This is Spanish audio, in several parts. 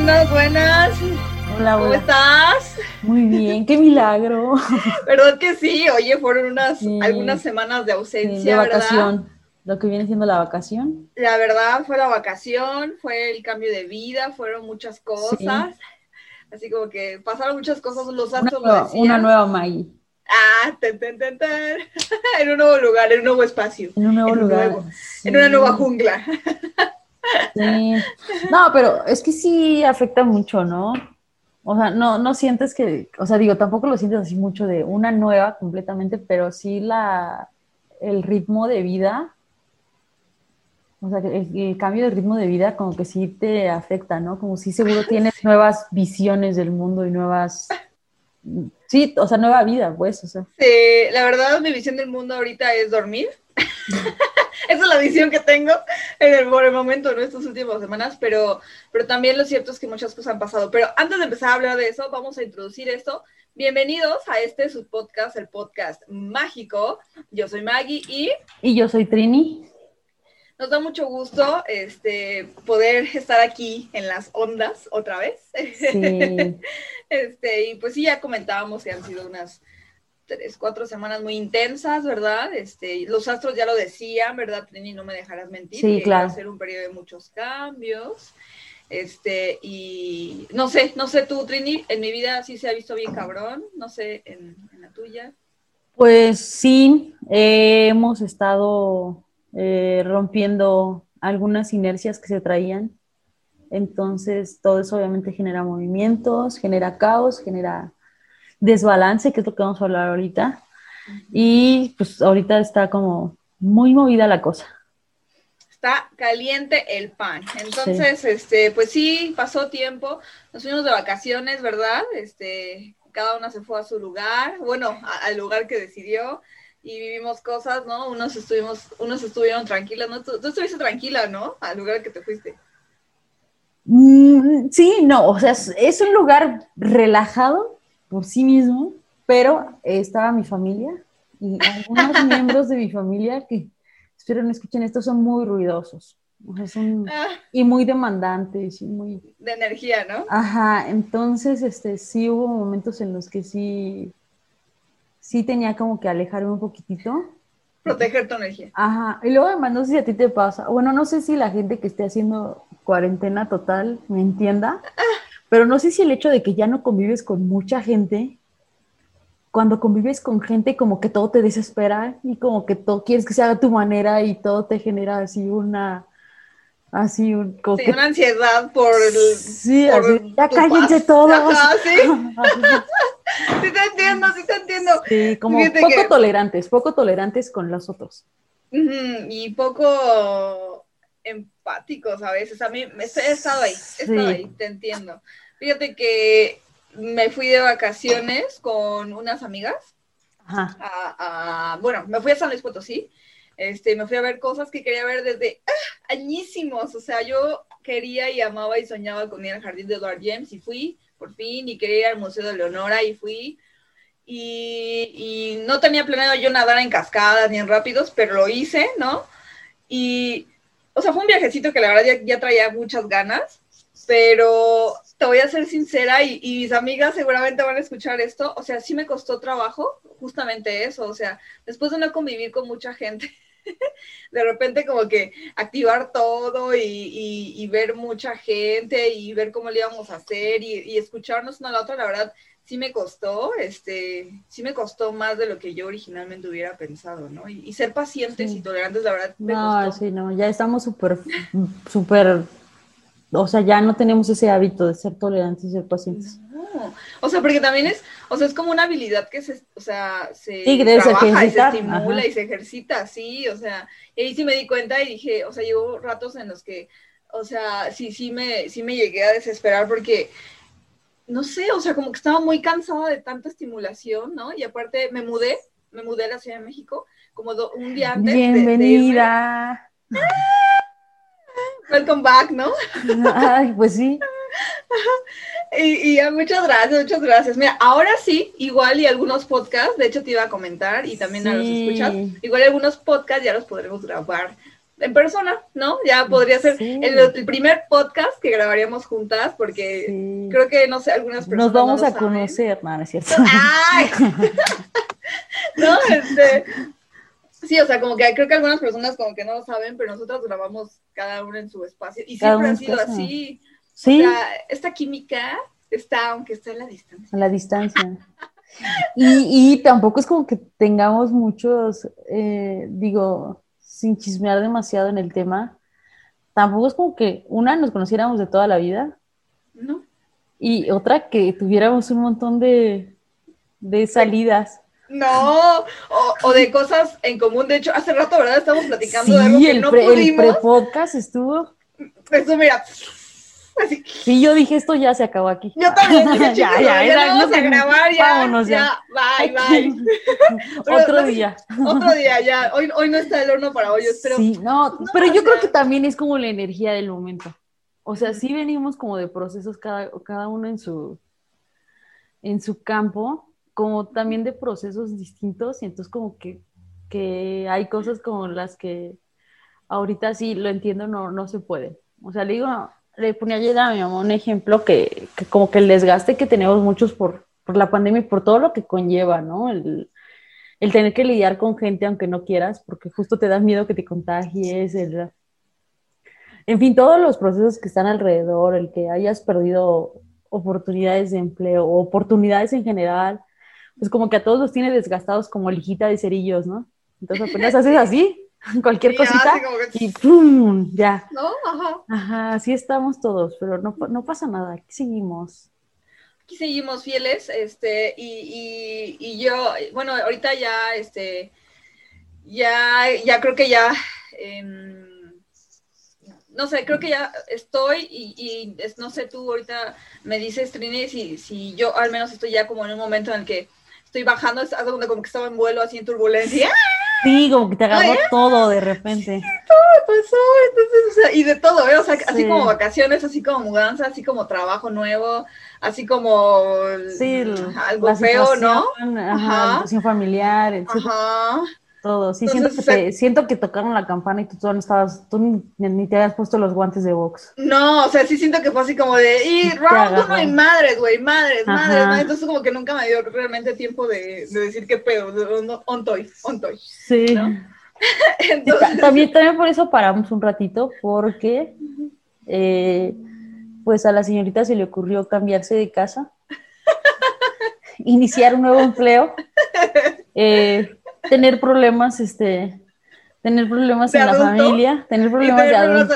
Buenas, buenas. Hola, ¿Cómo hola. estás? Muy bien, qué milagro. ¿Verdad que sí? Oye, fueron unas Sí. algunas semanas de Sí, ausencia, de ¿verdad? vacación. Lo que viene siendo la vacación. La verdad fue la vacación, fue el cambio de vida, fueron muchas cosas. Así como que pasaron muchas cosas, los Una, lo nueva- decían. una nueva Maggie. Ah, ten, ten, ten, ten. en un nuevo lugar, en un nuevo espacio, En un nuevo En un lugar. nuevo- Sí, en una nueva jungla. sí. No, pero es que sí afecta mucho, ¿no? O sea, no, no sientes que, o sea, digo, tampoco lo sientes así mucho de una nueva completamente, pero sí la, el ritmo de vida, o sea, el, el cambio de ritmo de vida como que sí te afecta, ¿no? Como si seguro tienes nuevas visiones del mundo y nuevas, sí, o sea, nueva vida, pues, o sea. Sí, la verdad, mi visión del mundo ahorita es dormir. Esa es la visión que tengo en el, por el momento, ¿no? Estas últimas semanas, pero, pero también lo cierto es que muchas cosas han pasado. Pero antes de empezar a hablar de eso, vamos a introducir esto. Bienvenidos a este su podcast, el podcast mágico. Yo soy Maggie y Y yo soy Trini. nos da mucho gusto este, poder estar aquí en las ondas otra vez. Sí, Este, y pues sí, ya comentábamos que han sido unas tres, cuatro semanas muy intensas, ¿verdad? Este, los astros ya lo decían, ¿verdad, Trini? No me dejarás mentir. Sí, que claro. Va a ser un periodo de muchos cambios. Este, y no sé, no sé tú, Trini, en mi vida sí se ha visto bien cabrón, no sé, en, en la tuya. Pues sí, eh, hemos estado eh, rompiendo algunas inercias que se traían. Entonces, todo eso obviamente genera movimientos, genera caos, genera desbalance, que es lo que vamos a hablar ahorita. Y pues ahorita está como muy movida la cosa. Está caliente el pan. Entonces, este, pues sí, pasó tiempo. Nos fuimos de vacaciones, ¿verdad? Este, cada una se fue a su lugar, bueno, a- al lugar que decidió y vivimos cosas, ¿no? Unos estuvimos, unos estuvieron tranquilas, ¿no? Tú, tú estuviste tranquila, ¿no? Al lugar que te fuiste. Mm, sí, no, o sea, es, es un lugar relajado por sí mismo, pero estaba mi familia y algunos miembros de mi familia que, espero no escuchen esto, son muy ruidosos. O sea, son, Ah, y muy demandantes y muy... de energía, ¿no? Ajá, entonces, este, sí hubo momentos en los que sí, sí tenía como que alejarme un poquitito. Proteger tu energía. Ajá, y luego además no sé si a ti te pasa, bueno, no sé si la gente que esté haciendo cuarentena total me entienda, pero no sé si el hecho de que ya no convives con mucha gente, cuando convives con gente como que todo te desespera y como que todo quieres que se haga a tu manera y todo te genera así una, así un, como Sí, que- una ansiedad por el... sí, por así, ya cállense paz. todos. Ajá, sí, sí te entiendo, sí te entiendo. Sí, como Fíjate poco que- tolerantes, poco tolerantes con los otros. Y poco empáticos a veces. A mí me- he estado ahí, he estado Sí. ahí, te entiendo. Fíjate que me fui de vacaciones con unas amigas. Ajá. A, a- bueno, me fui a San Luis Potosí. Este, me fui a ver cosas que quería ver desde ¡ah! añísimos. O sea, yo quería y amaba y soñaba con ir al jardín de Edward James y fui, por fin, y quería ir al Museo de Leonora y fui. Y, y no tenía planeado yo nadar en cascadas ni en rápidos, pero lo hice, ¿no? Y, o sea, fue un viajecito que la verdad ya, ya traía muchas ganas, pero te voy a ser sincera y, y mis amigas seguramente van a escuchar esto, o sea, sí me costó trabajo justamente eso, o sea, después de no convivir con mucha gente, de repente como que activar todo y, y- y ver mucha gente y ver cómo le íbamos a hacer y, escucharnos una a la otra, la verdad, sí me costó, este, sí me costó más de lo que yo originalmente hubiera pensado, ¿no? Y, y ser pacientes Sí. y tolerantes, la verdad, me No, costó. sí, no, ya estamos súper, súper, o sea, ya no tenemos ese hábito de ser tolerantes y ser pacientes. No. O sea, porque también es, o sea, es como una habilidad que se, o sea, se Sí, trabaja y se estimula ajá. y se ejercita, sí, o sea, y ahí sí me di cuenta y dije, o sea, llevo ratos en los que, o sea, sí, sí me, sí me llegué a desesperar porque, no sé, o sea, como que estaba muy cansada de tanta estimulación, ¿no? Y aparte me mudé, me mudé a la Ciudad de México, como do- un día antes de- de irme. Bienvenida. Welcome back, ¿no? Ay, pues sí. Y, y ya, muchas gracias, muchas gracias. Mira, ahora sí, igual y algunos podcasts, de hecho te iba a comentar y también a los escuchas, igual y algunos podcasts ya los podremos grabar en persona, ¿no? Ya podría ser el, primer podcast que grabaríamos juntas, porque creo que, no sé, algunas personas. Nos vamos a conocer, no, no es cierto. ¡Ay! no, este. Sí, o sea, como que creo que algunas personas como que no lo saben, pero nosotros grabamos cada uno en su espacio. Y siempre ha sido así. Sí. O sea, esta química está, aunque está a la distancia. A la distancia. y, y tampoco es como que tengamos muchos, eh, digo, sin chismear demasiado en el tema, tampoco es como que una nos conociéramos de toda la vida. No. Y otra que tuviéramos un montón de, de salidas. No, o, de cosas en común. De hecho, hace rato, ¿verdad? Estamos platicando de algo que el no pre, el pre-podcast estuvo. Eso, mira, Sí, yo dije, esto ya se acabó aquí. Yo también dije, ya, ya, ya, vamos a grabar, ya. Vámonos ya. bye, bye. otro día. Otro día, ya. Hoy, hoy no está el horno para hoy, espero. Sí, no, pero yo creo que también es como la energía del momento. O sea, sí venimos como de procesos cada, cada uno en su, en su campo, como también de procesos distintos, y entonces como que, que hay cosas como las que ahorita sí lo entiendo, no, no se puede. O sea, le digo, le ponía ayer a mi mamá un ejemplo que, como que el desgaste que tenemos muchos por, la pandemia y por todo lo que conlleva, ¿no? El, tener que lidiar con gente aunque no quieras, porque justo te da miedo que te contagies, el, en fin, todos los procesos que están alrededor, el que hayas perdido oportunidades de empleo oportunidades en general, pues como que a todos los tiene desgastados como lijita de cerillos, ¿no? Entonces apenas haces así cualquier cosita y ¡pum! Ya. ¿No? Ajá. Ajá, así estamos todos, pero no, no pasa nada, aquí seguimos. Aquí seguimos fieles, este, y, y, y, yo, bueno, ahorita ya, este, ya, ya creo que ya, no sé, creo que ya estoy y, y no sé, tú ahorita me dices, Trini, si, si yo al menos estoy ya como en un momento en el que estoy bajando, es algo como que estaba en vuelo así en turbulencia. Sí, como que te agarró todo de repente. Sí, todo pasó, entonces, o sea, y de todo, ¿eh? O sea, así como vacaciones, así como mudanza, así como trabajo nuevo, así como sí, algo feo, ¿no? Ajá, situación familiar, etc. Ajá todo. Sí, siento, que te, siento que tocaron la campana y tú, no estabas, tú ni, te habías puesto los guantes de box. No, o sea, sí siento que fue así como de, y round uno y madres, güey, madres, madres, madres. Entonces como que nunca me dio realmente tiempo de, de decir qué pedo, on toy, on toy. Sí. Entonces... También, también por eso paramos un ratito, porque eh, pues a la señorita se le ocurrió cambiarse de casa, iniciar un nuevo empleo. Eh, tener problemas, este, tener problemas en la familia, tener problemas de adulto.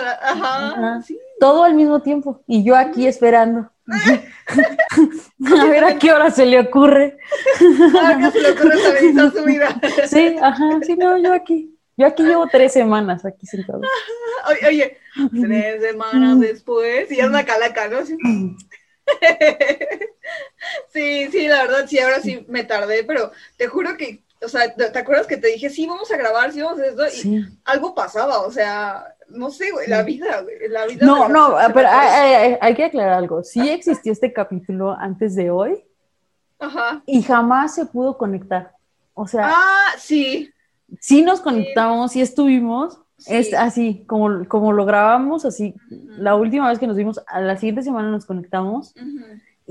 Todo al mismo tiempo. Y yo aquí esperando. a ver a qué hora se le ocurre. a qué se le ocurre su vida. sí, ajá, sí, no, yo aquí. Yo aquí llevo tres semanas aquí sentado. Oye, oye tres semanas después, y es una calaca, ¿no? Sí. sí, sí, la verdad, sí, ahora sí me tardé, pero te juro que o sea, ¿te acuerdas que te dije, sí, vamos a grabar, sí, vamos a esto? Y algo pasaba, o sea, no sé, güey, la vida, güey, la vida. No, no, pero hay, que aclarar algo. Sí existió este capítulo antes de hoy. Ajá. Y jamás se pudo conectar. O sea. Ah, sí. Sí nos conectamos, sí, estuvimos. Es así, como, como lo grabamos, así. La última vez que nos vimos, a la siguiente semana nos conectamos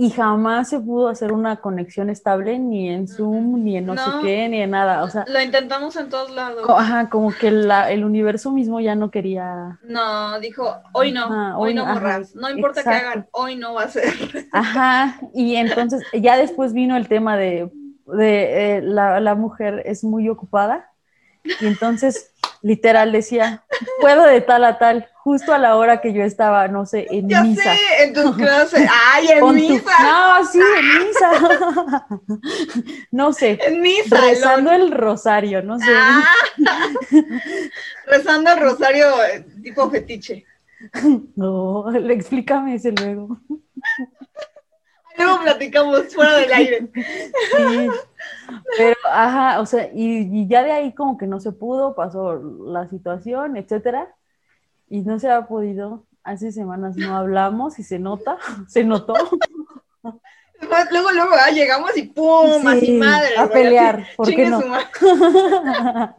y jamás se pudo hacer una conexión estable ni en Zoom, ni en no, sé qué, ni en nada. O sea, lo intentamos en todos lados. Ajá, como que el universo mismo ya no quería. No, dijo, hoy no, hoy, no, borras. No importa qué hagan, hoy no va a ser. Ajá, y entonces ya después vino el tema de, de eh, la, la mujer es muy ocupada. Y entonces literal decía, puedo de tal a tal, justo a la hora que yo estaba, no sé, en ya misa. Sé, en tus clases. ¡Ay, en misa! No, sí, en misa. no sé. En misa. Rezando el rosario, no sé. Ah. rezando el rosario eh, tipo fetiche. No, explícame ese luego. Luego platicamos fuera del aire. Sí. Pero, ajá, o sea, y, ya de ahí como que no se pudo, pasó la situación, etcétera, y no se ha podido. Hace semanas no hablamos y se nota, se notó. Luego, luego, ah, llegamos y ¡pum! así madre. A pelear, ¿por qué no? a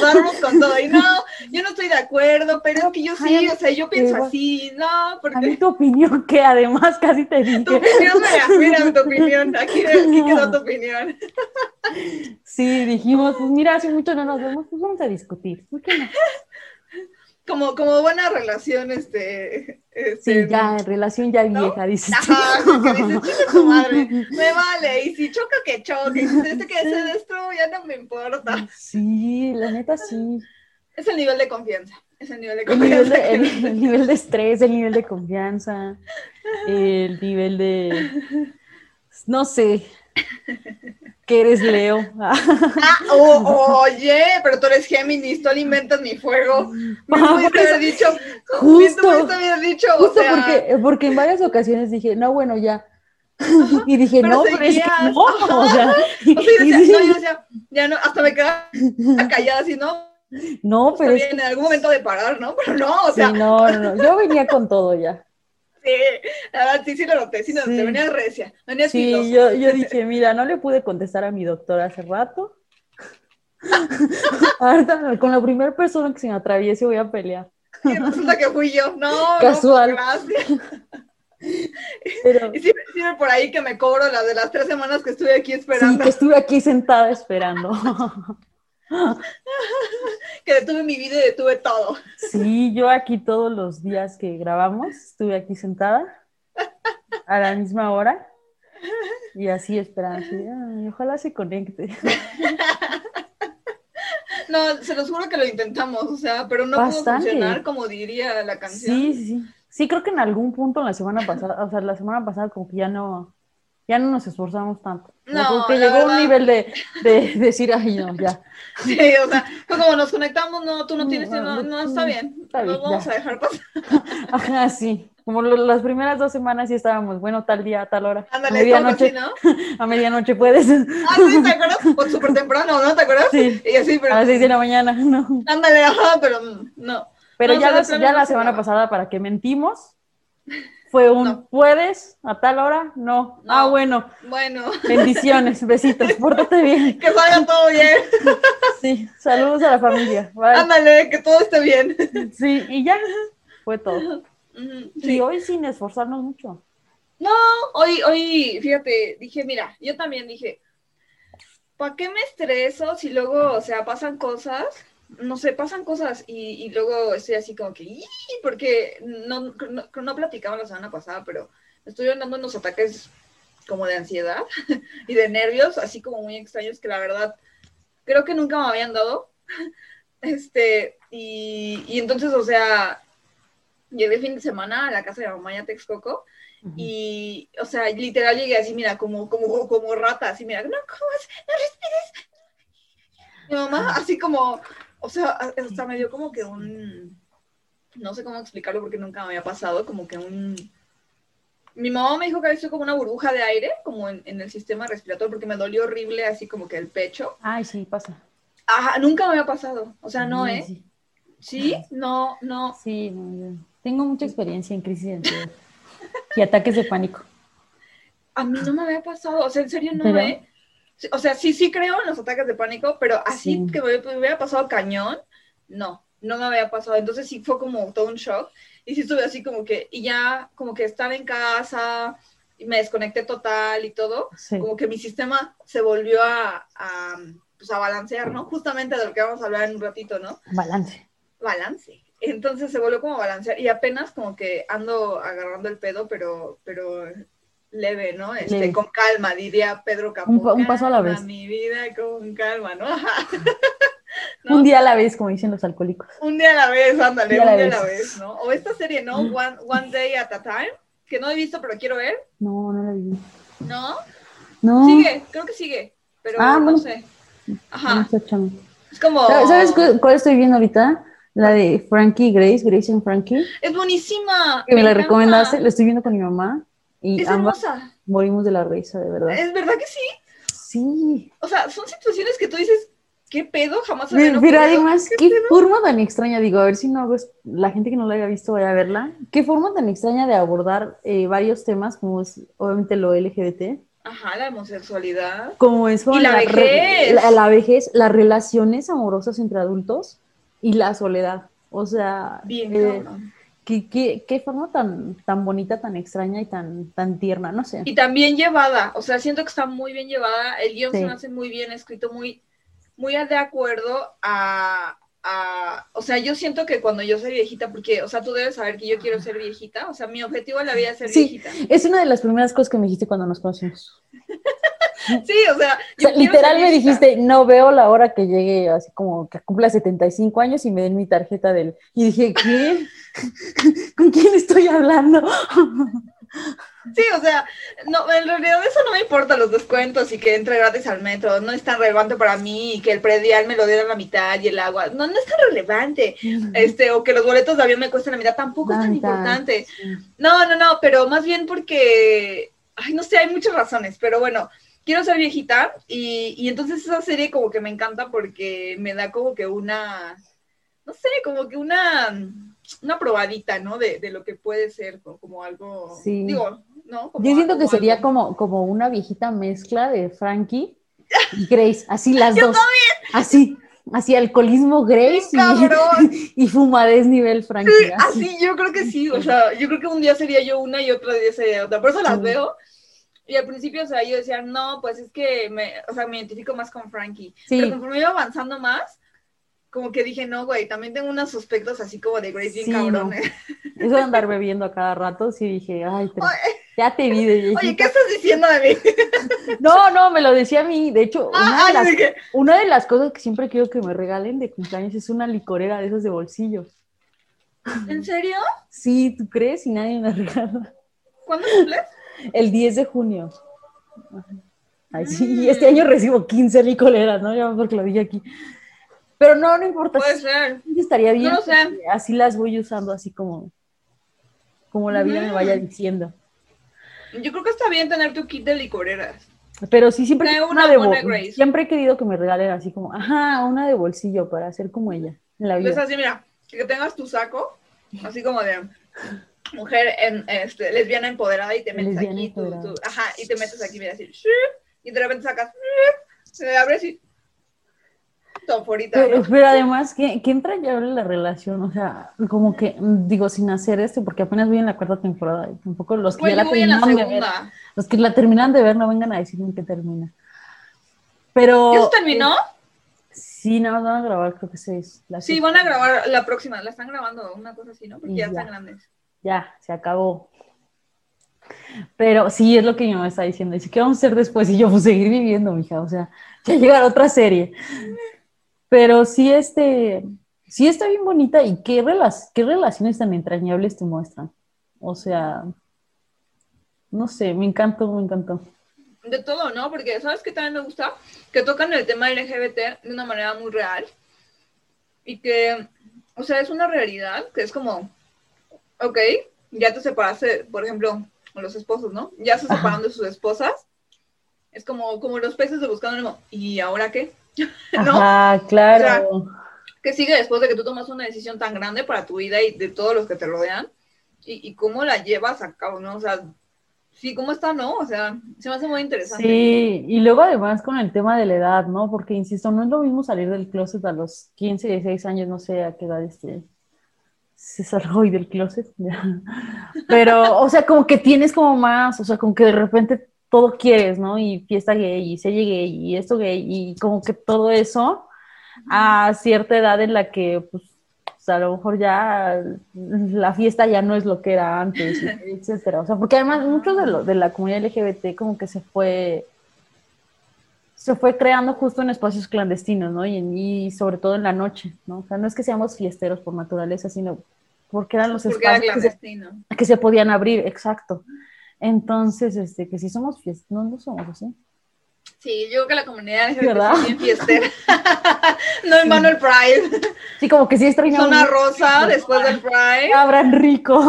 darnos con todo. Y no, yo no estoy de acuerdo, pero es que yo sí, o sea, yo pienso así, no, porque... A mí tu opinión, que además casi te dije. Tu opinión, mira, mira tu opinión, aquí, aquí quedó tu opinión. Sí, dijimos, pues mira, hace mucho no nos vemos, pues vamos a discutir, ¿por qué no? Como, como buena relación, este, este. sí, ya, relación ya vieja, dices. Ajá, que dices, tu madre, me vale, y si choca, que choque, y si este que se destruya, no me importa. Sí, la neta sí. Es el nivel de confianza. Es el nivel de confianza. El nivel de, el nivel de estrés, el nivel de confianza, el nivel de. No sé, que eres Leo. Ah, oh, oye, pero tú eres Géminis, tú alimentas mi fuego. Me ah, pudiste haber dicho, justo, haber dicho, justo o sea... porque, porque en varias ocasiones dije, no, bueno, ya. y dije, no, pero es que no, o sea, o sea decía, no, yo decía, ya no, hasta me quedaba callada así, ¿no? No, pero. Está bien, en algún momento de parar, ¿no? Pero no, o sea. Sí, no, no, yo venía con todo ya. Sí, la verdad, sí, sí lo noté, sí lo noté, venía recia, venía Sí, yo, yo dije, mira, no le pude contestar a mi doctor hace rato. Ahorita, con la primera persona que se me atraviese voy a pelear. Y resulta que fui yo. No, Casual. no, gracias. Pero... Y siempre por ahí que me cobro la de las tres semanas que estuve aquí esperando. Sí, que estuve aquí sentada esperando. que detuve mi vida y detuve todo. Sí, yo aquí todos los días que grabamos estuve aquí sentada a la misma hora y así esperando. ojalá se conecte. No, se los juro que lo intentamos, o sea, pero no pudo funcionar como diría la canción. Sí, sí. Sí, creo que en algún punto en la semana pasada, o sea, la semana pasada como que ya no, ya no nos esforzamos tanto. No, que llegó un nivel de, de, decir, ay, no, ya. Sí, o sea, como nos conectamos, no, tú no tienes, no, no está bien, está bien nos vamos a dejar pasar. Ajá, sí. Como las primeras dos semanas sí estábamos, bueno, tal día, tal hora. Ándale, a medianoche, ¿no? a medianoche puedes. Ah, sí, ¿te acuerdas? O súper temprano, ¿no? ¿Te acuerdas? Sí. Y así, pero... A las seis de la mañana, no. Ándale, ajá, pero no. Pero ya, ya la semana pasada, para que mentimos, fue un ¿puedes a tal hora? No. Ah, bueno. Bueno. Bendiciones, besitos, pórtate bien. Que vaya todo bien. Sí, saludos a la familia. Ándale, que todo esté bien. Sí, y ya fue todo. Y hoy sin esforzarnos mucho. No, hoy, hoy, fíjate, dije, mira, yo también dije, ¿para qué me estreso si luego, o sea, pasan cosas no sé, pasan cosas y, luego estoy así como que, porque no, no, no platicaba la semana pasada, pero estoy andando unos ataques como de ansiedad y de nervios, así como muy extraños que la verdad creo que nunca me habían dado. Este, y, y entonces, o sea, llegué el fin de semana a la casa de mi mamá ya Texcoco y, o sea, literal llegué así, mira, como, como, como rata, así, mira, no comas, no respires. Mi mamá, así como, o sea, hasta me dio como que un, no sé cómo explicarlo porque nunca me había pasado, como que un... Mi mamá me dijo que había sido como una burbuja de aire, como en, el sistema respiratorio, porque me dolió horrible así como que el pecho. Ay, sí, pasa. Ajá, nunca me había pasado. O sea, no, ¿eh? Sí. No, no. Sí, no, tengo mucha experiencia en crisis de ansiedad y ataques de pánico. A mí no me había pasado, o sea, en serio no, ¿eh? O sea, sí, sí creo en los ataques de pánico, pero así que me, hubiera pasado cañón, no, no me había pasado. Entonces sí fue como todo un shock. Y sí estuve así como que, y ya como que estar en casa, y me desconecté total y todo, como que mi sistema se volvió a, a, pues a balancear, ¿no? Justamente de lo que vamos a hablar en un ratito, ¿no? Balance. Balance. Entonces se volvió como a balancear y apenas como que ando agarrando el pedo, pero, pero leve, ¿no? Este, con calma, diría Pedro Capó. Un, paso a la vez. Mi vida con calma, ¿no? Un día a la vez, como dicen los alcohólicos. Un día a la vez, ándale, un día a la vez, ¿no? O esta serie, ¿no? One, One Day at a Time, que no he visto, pero quiero ver. No, no la vi. ¿No? No. Sigue, creo que sigue, pero ah, no sé. Ajá. es como... ¿Sabes cuál estoy viendo ahorita? La de Frankie Grace, Grace and Frankie. Es buenísima. Que me, la recomendaste, la estoy viendo con mi mamá. Y es hermosa. Morimos de la risa, de verdad. ¿Es verdad que sí? Sí. O sea, son situaciones que tú dices, ¿qué pedo? Jamás Pero, habían pero ocurrido. además, qué forma tan extraña, digo, a ver si no, pues, la gente que no la haya visto vaya a verla. Qué forma tan extraña de abordar eh, varios temas, como es obviamente lo LGBT, Ajá, la homosexualidad. como eso, Y la vejez. la, la vejez, las relaciones amorosas entre adultos y la soledad. O sea, Bien, eh. Qué, qué- qué forma tan, tan bonita, tan extraña y tan, tan tierna, no sé. Y también llevada, o sea, siento que está muy bien llevada, el guion Sí. se me hace muy bien escrito, muy, muy de acuerdo a, a- o sea, yo siento que cuando yo soy viejita, porque, o sea, tú debes saber que yo quiero ser viejita, o sea, mi objetivo en la vida es ser Sí. viejita. Es una de las primeras cosas que me dijiste cuando nos conocimos. Sí, o sea, O yo sea, quiero literal me dijiste, no veo la hora que llegue, así como que cumpla 75 años y me den mi tarjeta del... Y dije, ¿qué? ¿Con quién estoy hablando? Sí, o sea, no, en realidad eso no me importa los descuentos y que entre gratis al metro, no es tan relevante para mí y que el predial me lo dieran la mitad y el agua, no, no es tan relevante, este, o que los boletos de avión me cuesten la mitad, tampoco es tan importante. No, no, no, pero más bien porque, ay, no sé, hay muchas razones, pero bueno, quiero ser viejita y, y entonces esa serie como que me encanta porque me da como que una, no sé, como que una, una probadita, ¿no? De, de lo que puede ser, como, como algo, Sí. digo, ¿no? Como- Yo siento que sería algo- como, como una viejita mezcla de Frankie y Grace, así las dos. Así, así alcoholismo Grace y, y fumadez nivel Frankie. así. Así, yo creo que sí, o sea, yo creo que un día sería yo una y otro día sería otra, por eso las Sí. veo. Y al principio, o sea, yo decía, no, pues es que me, o sea, me identifico más con Frankie. Sí. Pero conforme iba avanzando más, como que dije, no, güey, también tengo unos aspectos así como de Grace bien Sí, cabrones. Eso de andar bebiendo a cada rato, sí dije, ay, ya te vi de Oye. ¿qué estás diciendo de mí? No, no, me lo decía a mí. De hecho, una, Ah, de ah, las, dije, una de las cosas que siempre quiero que me regalen de cumpleaños es una licorera de esas de bolsillo. ¿en serio? Sí, ¿tú crees? Y nadie me regala. ¿Cuándo cumples? El 10 de junio. Ay, sí, y Mm. este año recibo 15 licoreras, ¿no? Ya porque lo dije aquí. Pero no, no importa. Puede ser. estaría bien. No sé. Así las voy usando, así como, como la vida me vaya Mm. diciendo. Yo creo que está bien tener tu kit de licoreras. Pero sí, siempre, he- una de Grace. siempre he querido que me regalen así como, ajá, una de bolsillo para ser como ella en la Es vida. así, mira, que tengas tu saco, así como de mujer en, este, lesbiana empoderada y te metes Lesbiana aquí, tu- ajá, y te metes aquí, mira, así, y de repente sacas, se abres y Pero, ¿no? pero además, ¿qué, qué entrañable la relación? O sea, como que, digo, sin hacer esto, porque apenas voy en la cuarta temporada y tampoco los que ya la en la terminaron de ver, los que la terminan de ver no vengan a decirme que termina. Pero... ¿Ya se terminó? Sí, nada más van a grabar, creo que seis. la Sí, van a grabar la próxima, la están grabando, una cosa así, ¿no? Porque ya. están grandes. Ya, se acabó. Pero sí, es lo que mi mamá está diciendo. Dice, ¿qué vamos a hacer después? Y yo, pues seguir viviendo, mija. O sea, ya llegará otra serie. Pero sí, este, sí está bien bonita y qué, relas- qué relaciones tan entrañables te muestran. O sea, no sé, me encantó, me encantó. De todo, ¿no? Porque, ¿sabes qué también me gusta? Que tocan el tema LGBT de una manera muy real. Y que, o sea, es una realidad que es como, ok, ya te separaste, por ejemplo, con los esposos, ¿no? Ya se Ajá. separan de sus esposas. Es como, como los peces de Buscando Nemo. ¿Y ahora qué? ¿No? Ajá, claro. ¿Qué sigue después de que tú tomas una decisión tan grande para tu vida y de todos los que te rodean? ¿Y, y cómo la llevas a cabo, no? O sea, sí, ¿cómo está, no? O sea, se me hace muy interesante. Sí, y luego además con el tema de la edad, ¿no? Porque, insisto, no es lo mismo salir del closet a los 15, 16 años, no sé a qué edad este, se salgo hoy del closet. Pero, o sea, como que tienes como más, o sea, como que de repente todo quieres, ¿no? Y fiesta gay, y serie gay, y esto gay, y como que todo eso a cierta edad en la que, pues, sea, a lo mejor ya la fiesta ya no es lo que era antes, etcétera. O sea, porque además muchos de, lo- de la comunidad LGBT como que se fue se fue creando justo en espacios clandestinos, ¿no? Y, en- y sobre todo en la noche, ¿no? O sea, no es que seamos fiesteros por naturaleza, sino porque eran los Porque era espacios que se, clandestino. que se podían abrir, exacto. Entonces, este, que si somos fiesteros, no, no somos así. Sí, yo creo que la comunidad es bien fiestera. no en vano el Pride. Sí, como que sí extrañamos. Zona rosa después del Pride. Abran rico.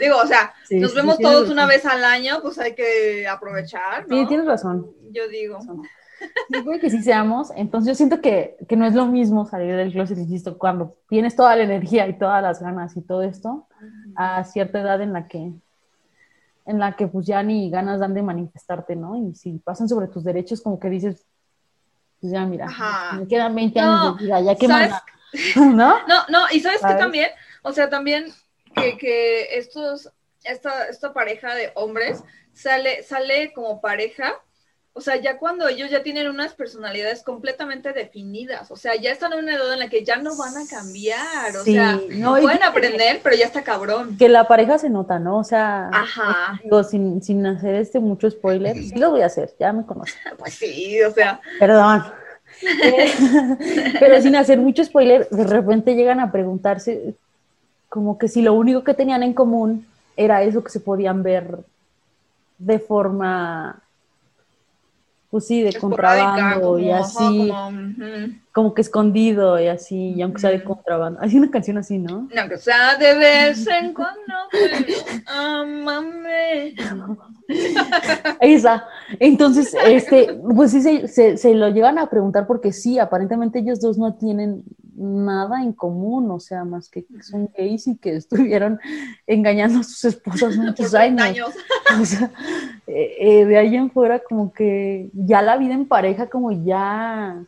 Digo, o sea, Sí, nos vemos todos razón. una vez al año, pues hay que aprovechar, ¿no? Sí, tienes razón. Yo digo. Puede que sí seamos. Entonces yo siento que, que, no es lo mismo salir del closet, insisto, cuando tienes toda la energía y todas las ganas y todo esto, a cierta edad en la que en la que pues ya ni ganas dan de manifestarte, ¿no? Y si pasan sobre tus derechos, como que dices, pues ya mira, me quedan 20 años de vida, ya que más, ¿no? No, no, y ¿sabes, qué también? O sea, también que, que estos, esta, esta pareja de hombres sale, sale como pareja o sea, ya cuando ellos ya tienen unas personalidades completamente definidas, o sea, ya están en una edad en la que ya no van a cambiar, o sea, no, pueden aprender, pero ya está cabrón. Que la pareja se nota, ¿no? O sea, digo, sin, sin hacer este mucho spoiler, sí lo voy a hacer, ya me conocen. Pues sí, o sea. Perdón. pero sin hacer mucho spoiler, de repente llegan a preguntarse como que si lo único que tenían en común era eso que se podían ver de forma pues sí, de contrabando y así, como, que escondido y así, y aunque sea de contrabando. Hay una canción así, ¿no? Aunque sea de vez en cuando, amame. Esa. Entonces, este, pues sí, se, se, lo llegan a preguntar porque sí, aparentemente ellos dos no tienen nada en común, o sea, más que son gays y que estuvieron engañando a sus esposas muchos años. O sea, eh, eh, de ahí en fuera como que ya la vida en pareja como ya...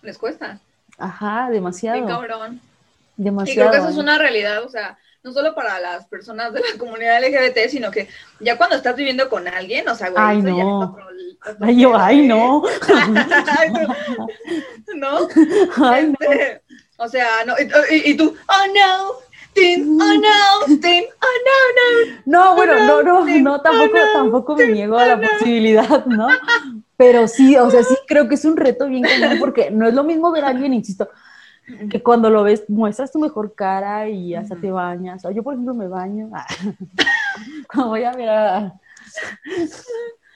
Les cuesta. Ajá, demasiado. Qué cabrón. Demasiado. Y creo que eso es una realidad, o sea, no solo para las personas de la comunidad LGBT, sino que ya cuando estás viviendo con alguien, o sea, güey, ay, no. ay, yo, ay, no. ¿No? Ay, no. O sea, no, y, y, tú, oh no, tin, oh no, tin, oh no, no. No, bueno, no, no, no, tampoco, tampoco me niego a la posibilidad, ¿no? Pero sí, o sea, sí creo que es un reto bien grande porque no es lo mismo ver a alguien, insisto, que cuando lo ves muestras tu mejor cara y hasta te bañas. O yo, por ejemplo, me baño. cuando voy a ver a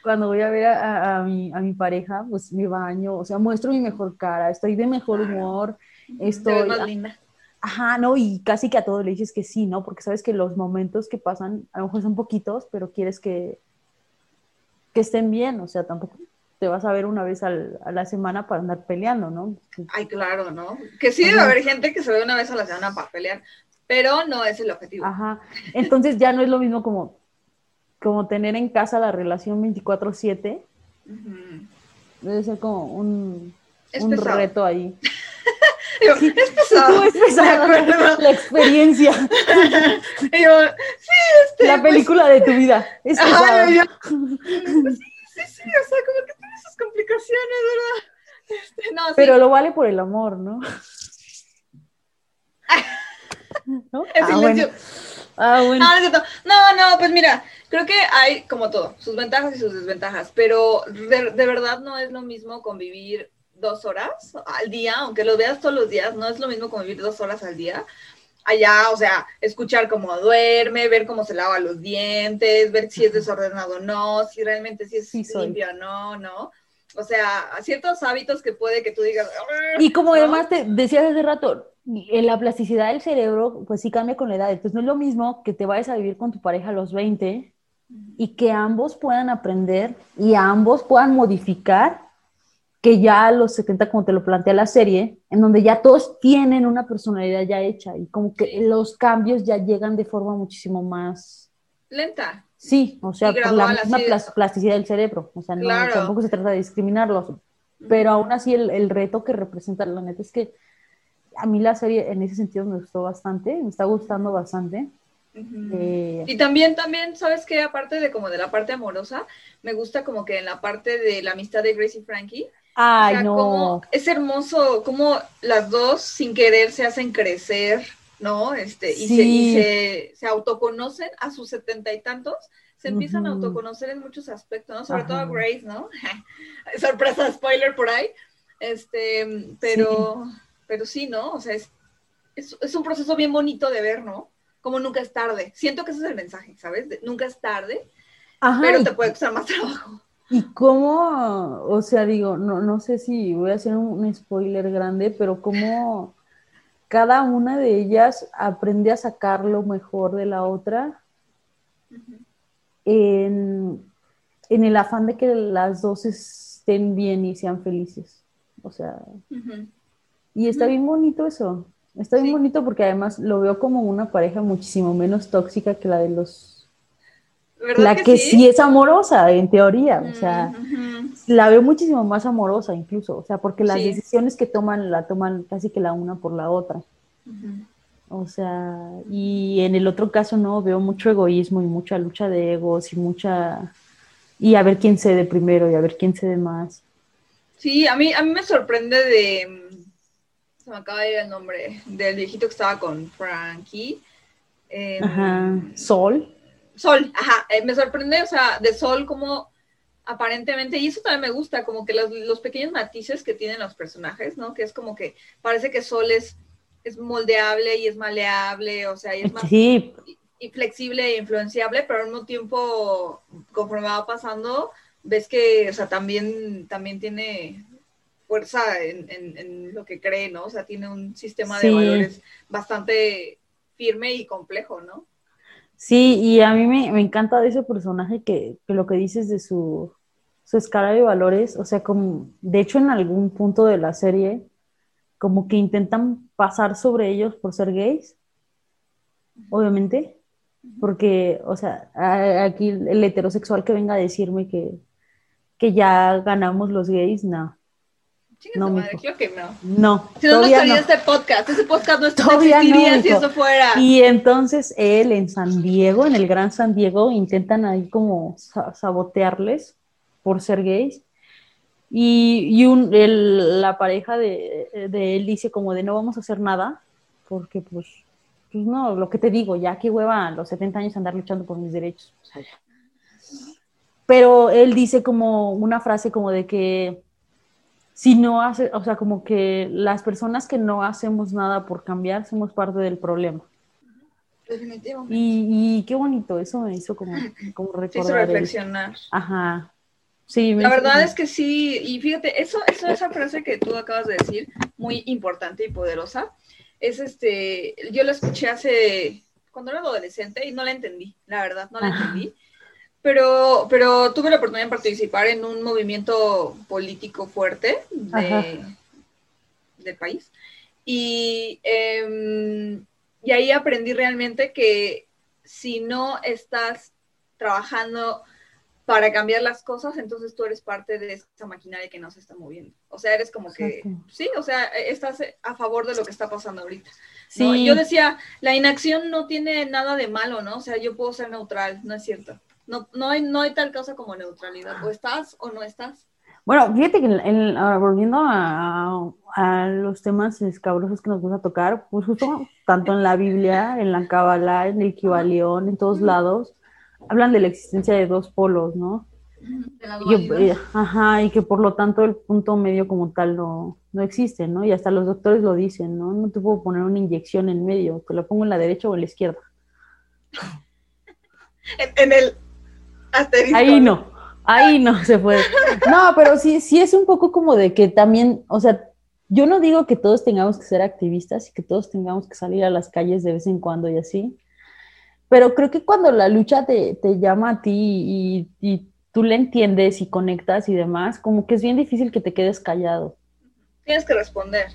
cuando voy a ver a, mi, a mi pareja, pues me baño, o sea, muestro mi mejor cara, estoy de mejor humor, estoy... Más linda. Ajá, no, y casi que a todos le dices que sí, ¿no? Porque sabes que los momentos que pasan, a lo mejor son poquitos, pero quieres que, que estén bien, o sea, tampoco te vas a ver una vez al, a la semana para andar peleando, ¿no? Ay, claro, ¿no? Que sí debe haber gente que se ve una vez a la semana para pelear, pero no es el objetivo. Ajá, entonces ya no es lo mismo como, como tener en casa la relación 24/7. Debe ser como un, un reto ahí. es pesado. es pesado la experiencia. yo, sí, este, la pues película de tu vida. Es pesado. sí, sí, sí, o sea, como que sus complicaciones, ¿verdad? Este, no, Pero lo vale por el amor, ¿no? ¿No? El silencio. Ah, bueno. Ah, no, no, no, pues mira, creo que hay como todo, sus ventajas y sus desventajas, pero de, de verdad no es lo mismo convivir dos horas al día, aunque lo veas todos los días, no es lo mismo como vivir dos horas al día. Allá, o sea, escuchar cómo duerme, ver cómo se lava los dientes, ver si es desordenado o no, si realmente si es limpio o no, ¿no? O sea, ciertos hábitos que puede que tú digas. Y como además te decías hace rato, en la plasticidad del cerebro, pues sí cambia con la edad. Entonces no es lo mismo que te vayas a vivir con tu pareja a los 20 y que ambos puedan aprender y ambos puedan modificar que ya a los 70, como te lo plantea la serie, en donde ya todos tienen una personalidad ya hecha y como que los cambios ya llegan de forma muchísimo más... Lenta. Sí, o sea, por la misma plasticidad del cerebro, o sea, no, tampoco se trata de discriminarlos, pero aún así el, el, reto que representa, la neta, es que a mí la serie en ese sentido me gustó bastante, me está gustando bastante. Eh, y también, también, ¿sabes qué? Aparte de como de la parte amorosa, me gusta como que en la parte de la amistad de Grace y Frankie, Ay, no. es hermoso cómo las dos sin querer se hacen crecer, ¿no? Este, y, se, se, autoconocen a sus setenta y tantos, se empiezan a autoconocer en muchos aspectos, ¿no? Sobre todo a Grace, ¿no? Sorpresa, spoiler por ahí. Este, pero, sí. pero sí, ¿no? O sea, es, es, un proceso bien bonito de ver, ¿no? Como nunca es tarde. Siento que ese es el mensaje, ¿sabes? nunca es tarde, pero te puede costar más trabajo. Y cómo, o sea, digo, no, no sé si voy a hacer un, spoiler grande, pero cómo cada una de ellas aprende a sacar lo mejor de la otra en, el afán de que las dos estén bien y sean felices. O sea, y está bien bonito eso. Está bien bonito porque además lo veo como una pareja muchísimo menos tóxica que la de los la que, sí? es amorosa, en teoría, o sea, la veo muchísimo más amorosa incluso, o sea, porque las decisiones que toman la toman casi que la una por la otra. O sea, y en el otro caso no, veo mucho egoísmo y mucha lucha de egos y mucha... Y a ver quién cede primero y a ver quién cede más. Sí, a mí, a mí me sorprende de... Se me acaba de ir el nombre del viejito que estaba con Frankie. Ajá, Sol. Sol, ajá, eh, me sorprende, o sea, de Sol como aparentemente, y eso también me gusta, como que los, los, pequeños matices que tienen los personajes, ¿no? Que es como que parece que Sol es, es moldeable y es maleable, o sea, y es más y, flexible e influenciable, pero al mismo tiempo, conforme va pasando, ves que, o sea, también, también tiene fuerza en, en, lo que cree, ¿no? O sea, tiene un sistema de valores bastante firme y complejo, ¿no? Sí, y a mí me, encanta de ese personaje que, lo que dices de su, escala de valores, o sea, como, de hecho en algún punto de la serie, como que intentan pasar sobre ellos por ser gays, obviamente, porque, o sea, aquí el heterosexual que venga a decirme que, que ya ganamos los gays, no, no, madre, creo que no. No. Si no, no estaría este podcast. Ese podcast no, existiría si eso fuera. Y entonces él en San Diego, en el Gran San Diego, intentan ahí como sabotearles por ser gays. Y, y un, la pareja de, él dice como de no vamos a hacer nada, porque pues, pues no, lo que te digo, ya que hueva a los 70 años andar luchando por mis derechos. Pero él dice como una frase como de que si no hace, o sea, como que las personas que no hacemos nada por cambiar somos parte del problema. Definitivamente. Y, qué bonito, eso me hizo como, como recordar. reflexionar. Ajá. Sí, la verdad es que sí, y fíjate, eso, eso, esa frase que tú acabas de decir, muy importante y poderosa, es este, yo la escuché hace, cuando era adolescente y no la entendí, la verdad, no la entendí pero, pero tuve la oportunidad de participar en un movimiento político fuerte del país. Y, y ahí aprendí realmente que si no estás trabajando para cambiar las cosas, entonces tú eres parte de esa maquinaria que no se está moviendo. O sea, eres como que, sí, o sea, estás a favor de lo que está pasando ahorita. Sí. Yo decía, la inacción no tiene nada de malo, ¿no? O sea, yo puedo ser neutral, no es cierto. No, no, hay, no hay tal cosa como neutralidad. O estás o no estás. Bueno, fíjate que volviendo a, los temas escabrosos que nos gusta tocar, pues justo tanto en la Biblia, en la Kabbalah, en el Kibalión, en todos lados, hablan de la existencia de dos polos, ¿no? Y que, ajá, y que por lo tanto el punto medio como tal no, no existe, ¿no? Y hasta los doctores lo dicen, ¿no? No te puedo poner una inyección en medio, te lo pongo en la derecha o en la izquierda. en el Ahí no, ahí no se puede. No, pero sí, sí es un poco como de que también, o sea, yo no digo que todos tengamos que ser activistas y que todos tengamos que salir a las calles de vez en cuando y así, pero creo que cuando la lucha te, llama a ti y, y, tú le entiendes y conectas y demás, como que es bien difícil que te quedes callado. Tienes que responder.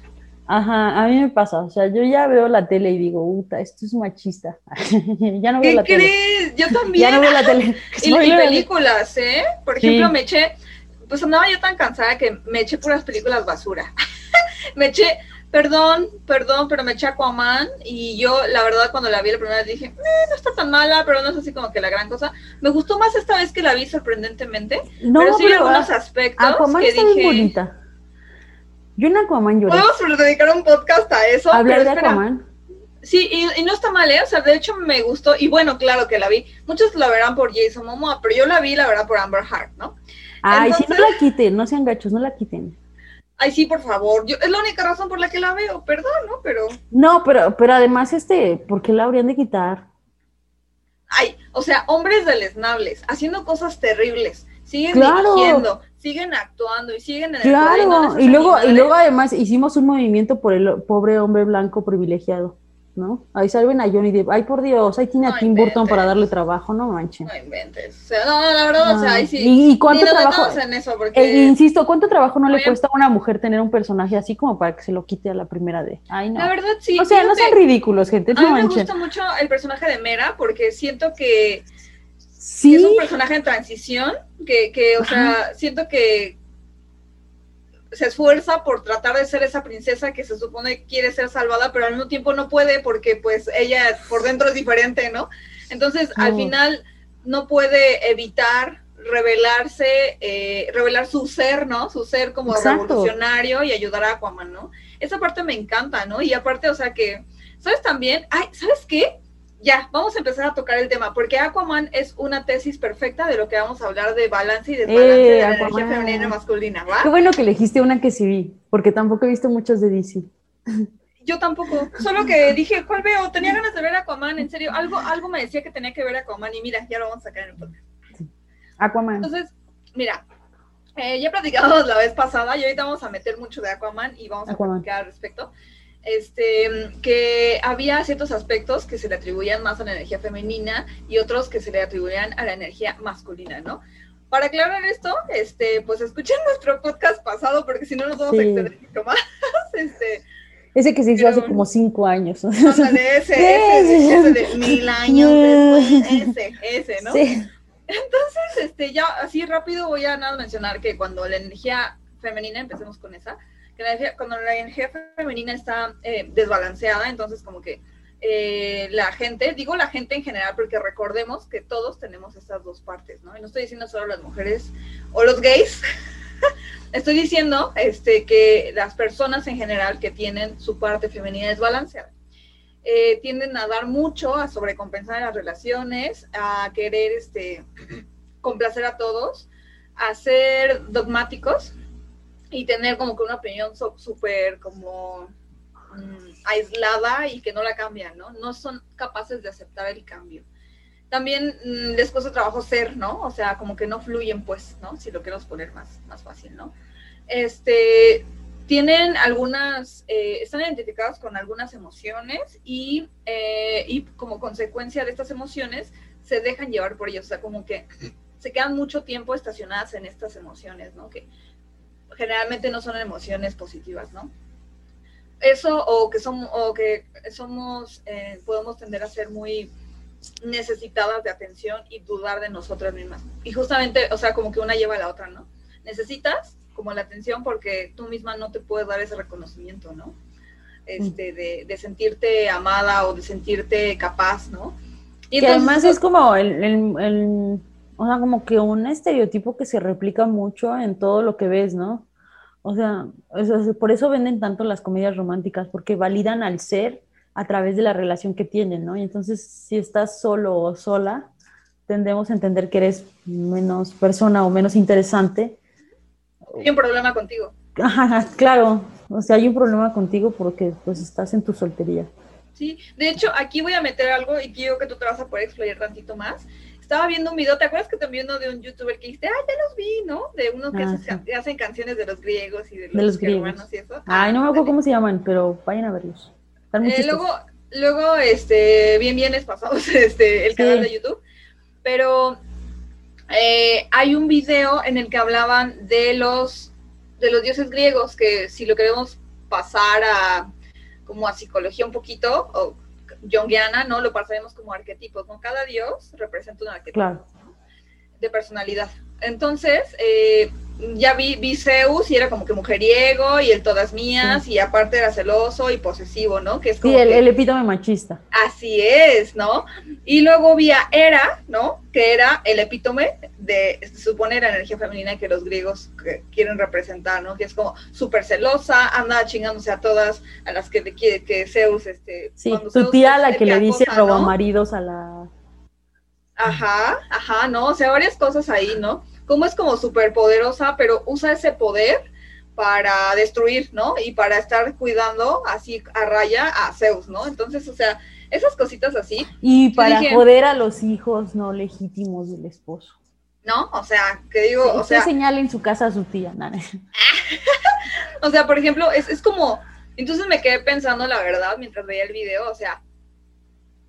Ajá, a mí me pasa, o sea, yo ya veo la tele y digo, puta, esto es machista. ya no veo la tele. ¿Qué crees? Yo también. ya no veo la tele. y, películas, ¿eh? Por ejemplo, me eché, pues andaba yo tan cansada que me eché puras películas basura. me eché, perdón, perdón, pero me eché Aquaman y yo, la verdad, cuando la vi la primera vez dije, eh, no está tan mala, pero no es así como que la gran cosa. Me gustó más esta vez que la vi sorprendentemente, no, pero sí algunos aspectos Aquaman que está dije... Muy bonita. Yo en Aquaman lloré. Podemos dedicar un podcast a eso. Hablar de Aquaman. Sí, y, no está mal, ¿eh? O sea, de hecho me gustó. Y bueno, claro que la vi. Muchos la verán por Jason Momoa, pero yo la vi, la verdad, por Amber Heart, ¿no? Ay, si no la quiten, no sean gachos, no la quiten. Ay, sí, por favor. Yo, es la única razón por la que la veo, perdón, ¿no? Pero. No, pero, pero además, este, ¿por qué la habrían de quitar? Ay, o sea, hombres deleznables, haciendo cosas terribles, siguen dirigiendo, siguen actuando y siguen en el Claro, y, luego, y luego además hicimos un movimiento por el pobre hombre blanco privilegiado. ¿no? Ahí salven a Johnny Depp. Ay, por Dios, ahí tiene a Tim Burton para darle trabajo, no manchen. No inventes. O sea, no, la verdad, o sea, ahí sí. ¿Y, y cuánto trabajo? en eso porque... Eh, insisto, ¿cuánto trabajo no le cuesta a una mujer tener un personaje así como para que se lo quite a la primera de? Ay, no. La verdad, sí. o sea, no sean ridículos, gente, A no mí me manchen. gusta mucho el personaje de Mera porque siento que Sí, es un personaje en transición, que, que o sea, siento que se esfuerza por tratar de ser esa princesa que se supone quiere ser salvada, pero al mismo tiempo no puede porque pues ella por dentro es diferente, ¿no? Entonces, al final no puede evitar revelarse, eh, revelar su ser, ¿no? Su ser como Exacto. revolucionario y ayudar a Aquaman, ¿no? Esa parte me encanta, ¿no? Y aparte, o sea que, ¿sabes también? Ay, ¿sabes qué? Ya, vamos a empezar a tocar el tema, porque Aquaman es una tesis perfecta de lo que vamos a hablar de balance y desbalance Eh, de la energía Aquaman. femenina y masculina, qué ¿va? bueno que elegiste una que sí vi, porque tampoco he visto muchas de DC. Yo tampoco, solo que dije, ¿cuál veo? Tenía ganas de ver Aquaman, en serio, algo, algo me decía que tenía que ver Aquaman y mira, ya lo vamos a sacar en el podcast. Aquaman. Entonces, mira, eh, ya platicamos la vez pasada y ahorita vamos a meter mucho de Aquaman y vamos a platicar al respecto. Este, que había ciertos aspectos que se le atribuían más a la energía femenina y otros que se le atribuían a la energía masculina, ¿no? Para aclarar esto, este, pues escuchen nuestro podcast pasado porque si no nos vamos a extender mucho más. Este, Ese que se hizo pero- hace como cinco años. ándale, ese, ese, ese de mil años después, ese, ese, ¿no? Sí. Entonces, este, ya así rápido voy a nada mencionar que cuando la energía femenina, empecemos con esa, que la energía- cuando la energía femenina está eh, desbalanceada, entonces como que eh, la gente, digo la gente en general, porque recordemos que todos tenemos estas dos partes, ¿no? Y no estoy diciendo solo las mujeres o los gays, estoy diciendo este, que las personas en general que tienen su parte femenina desbalanceada eh, tienden a dar mucho, a sobrecompensar en las relaciones, a querer este, complacer a todos, a ser dogmáticos y tener como que una opinión súper como mm, aislada y que no la cambian, ¿no? No son capaces de aceptar el cambio. También mm, les cuesta trabajo ser, ¿no? O sea, como que no fluyen, pues, ¿no? Si lo queremos poner más, más fácil, ¿no? Este, tienen algunas, eh, están identificados con algunas emociones y, eh, y como consecuencia de estas emociones se dejan llevar por ellos, o sea, como que se quedan mucho tiempo estacionadas en estas emociones, ¿no? Que generalmente no son emociones positivas, ¿no? Eso o que somos, o que somos, eh, podemos tender a ser muy necesitadas de atención y dudar de nosotras mismas. Y justamente, o sea, como que una lleva a la otra, ¿no? Necesitas como la atención porque tú misma no te puedes dar ese reconocimiento, ¿no? Este, de, de sentirte amada o de sentirte capaz, ¿no? Y que entonces además es como el, el- el- o sea, como que un estereotipo que se replica mucho en todo lo que ves, ¿no? O sea, eso por eso venden tanto las comedias románticas, porque validan al ser a través de la relación que tienen, ¿no? Y entonces, si estás solo o sola, tendemos a entender que eres menos persona o menos interesante. hay un problema contigo. Ajá, claro, o sea, hay un problema contigo porque pues estás en tu soltería. Sí, de hecho, aquí voy a meter algo y quiero que tú te vas a poder explorar tantito más. Estaba viendo un video, ¿te acuerdas que también uno de un youtuber que dijiste, ah, ya los vi, ¿no? De unos que Ah, hacen, sí. can- que hacen canciones de los griegos y de los, De los griegos. germanos y eso. Ay, no me acuerdo cómo se llaman, pero vayan a verlos. Están muy Eh, luego, luego, este, bien, bien les pasamos este, el Sí. canal de YouTube, pero eh, hay un video en el que hablaban de los, de los dioses griegos, que si lo queremos pasar a, como a psicología un poquito, o junguiana, ¿no? Lo pasaremos como arquetipos, ¿no? Cada dios representa un arquetipo Claro. de personalidad. Entonces, eh, ya vi, vi Zeus y era como que mujeriego y el todas mías y aparte era celoso y posesivo, ¿no? Que es como Sí, el, que- el epítome machista. Así es, ¿no? Y luego vi a Hera, ¿no? Que era el epítome de, se supone, la energía femenina que los griegos que- quieren representar, ¿no? Que es como súper celosa, anda chingándose a todas a las que le quiere que Zeus, este... Sí, tu Zeus tía la que le dice acosa, ¿no? robamaridos a la... Ajá, ajá, ¿no? O sea, varias cosas ahí, ¿no? Como es como súper poderosa, pero usa ese poder para destruir, ¿no? Y para estar cuidando así a raya a Zeus, ¿no? Entonces, o sea, esas cositas así, Y para dije- joder a los hijos no legítimos del esposo. ¿no? O sea, que digo, o sea, señala en su casa a su tía. nada. o sea, por ejemplo, es, es como, entonces me quedé pensando, la verdad, mientras veía el video, o sea,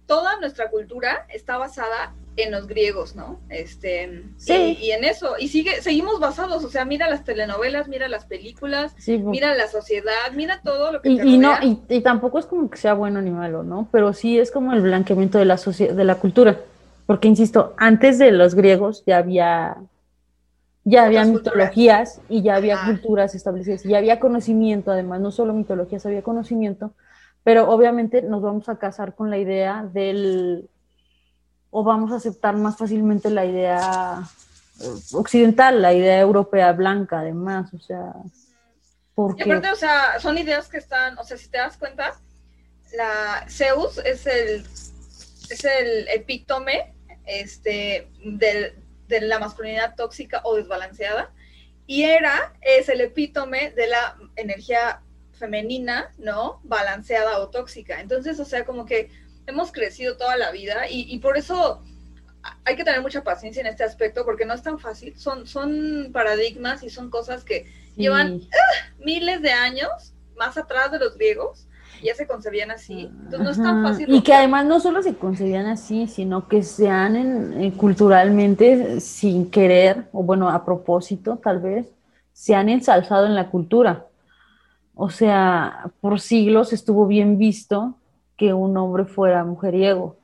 toda nuestra cultura está basada en los griegos, ¿no? Este, Sí. y, y en eso, y sigue, seguimos basados, o sea, mira las telenovelas, mira las películas, Sí, mira la sociedad, mira todo lo que y, te y no, y, y tampoco es como que sea bueno ni malo, ¿no? Pero sí es como el blanqueamiento de la socie- de la cultura. Porque, insisto, antes de los griegos ya había, ya había culturas. mitologías y ya había Ajá. culturas establecidas, y ya había conocimiento, además, no solo mitologías, había conocimiento, pero obviamente nos vamos a casar con la idea del, o vamos a aceptar más fácilmente la idea eh, occidental, la idea europea blanca, además, o sea, Y porque... aparte, o sea, son ideas que están, o sea, si te das cuenta, la Zeus es el, es el epítome este, del- de la masculinidad tóxica o desbalanceada, y Hera es el epítome de la energía femenina, ¿no? Balanceada o tóxica. Entonces, o sea, como que hemos crecido toda la vida y, y por eso hay que tener mucha paciencia en este aspecto porque no es tan fácil. Son, son paradigmas y son cosas que llevan sí. miles de años más atrás de los griegos, ya se concebían así. Entonces no es tan fácil. Y que además no solo se concebían así, sino que se han en- eh, culturalmente, sin querer, o bueno, a propósito tal vez, se han ensalzado en la cultura. O sea, por siglos estuvo bien visto que un hombre fuera mujeriego.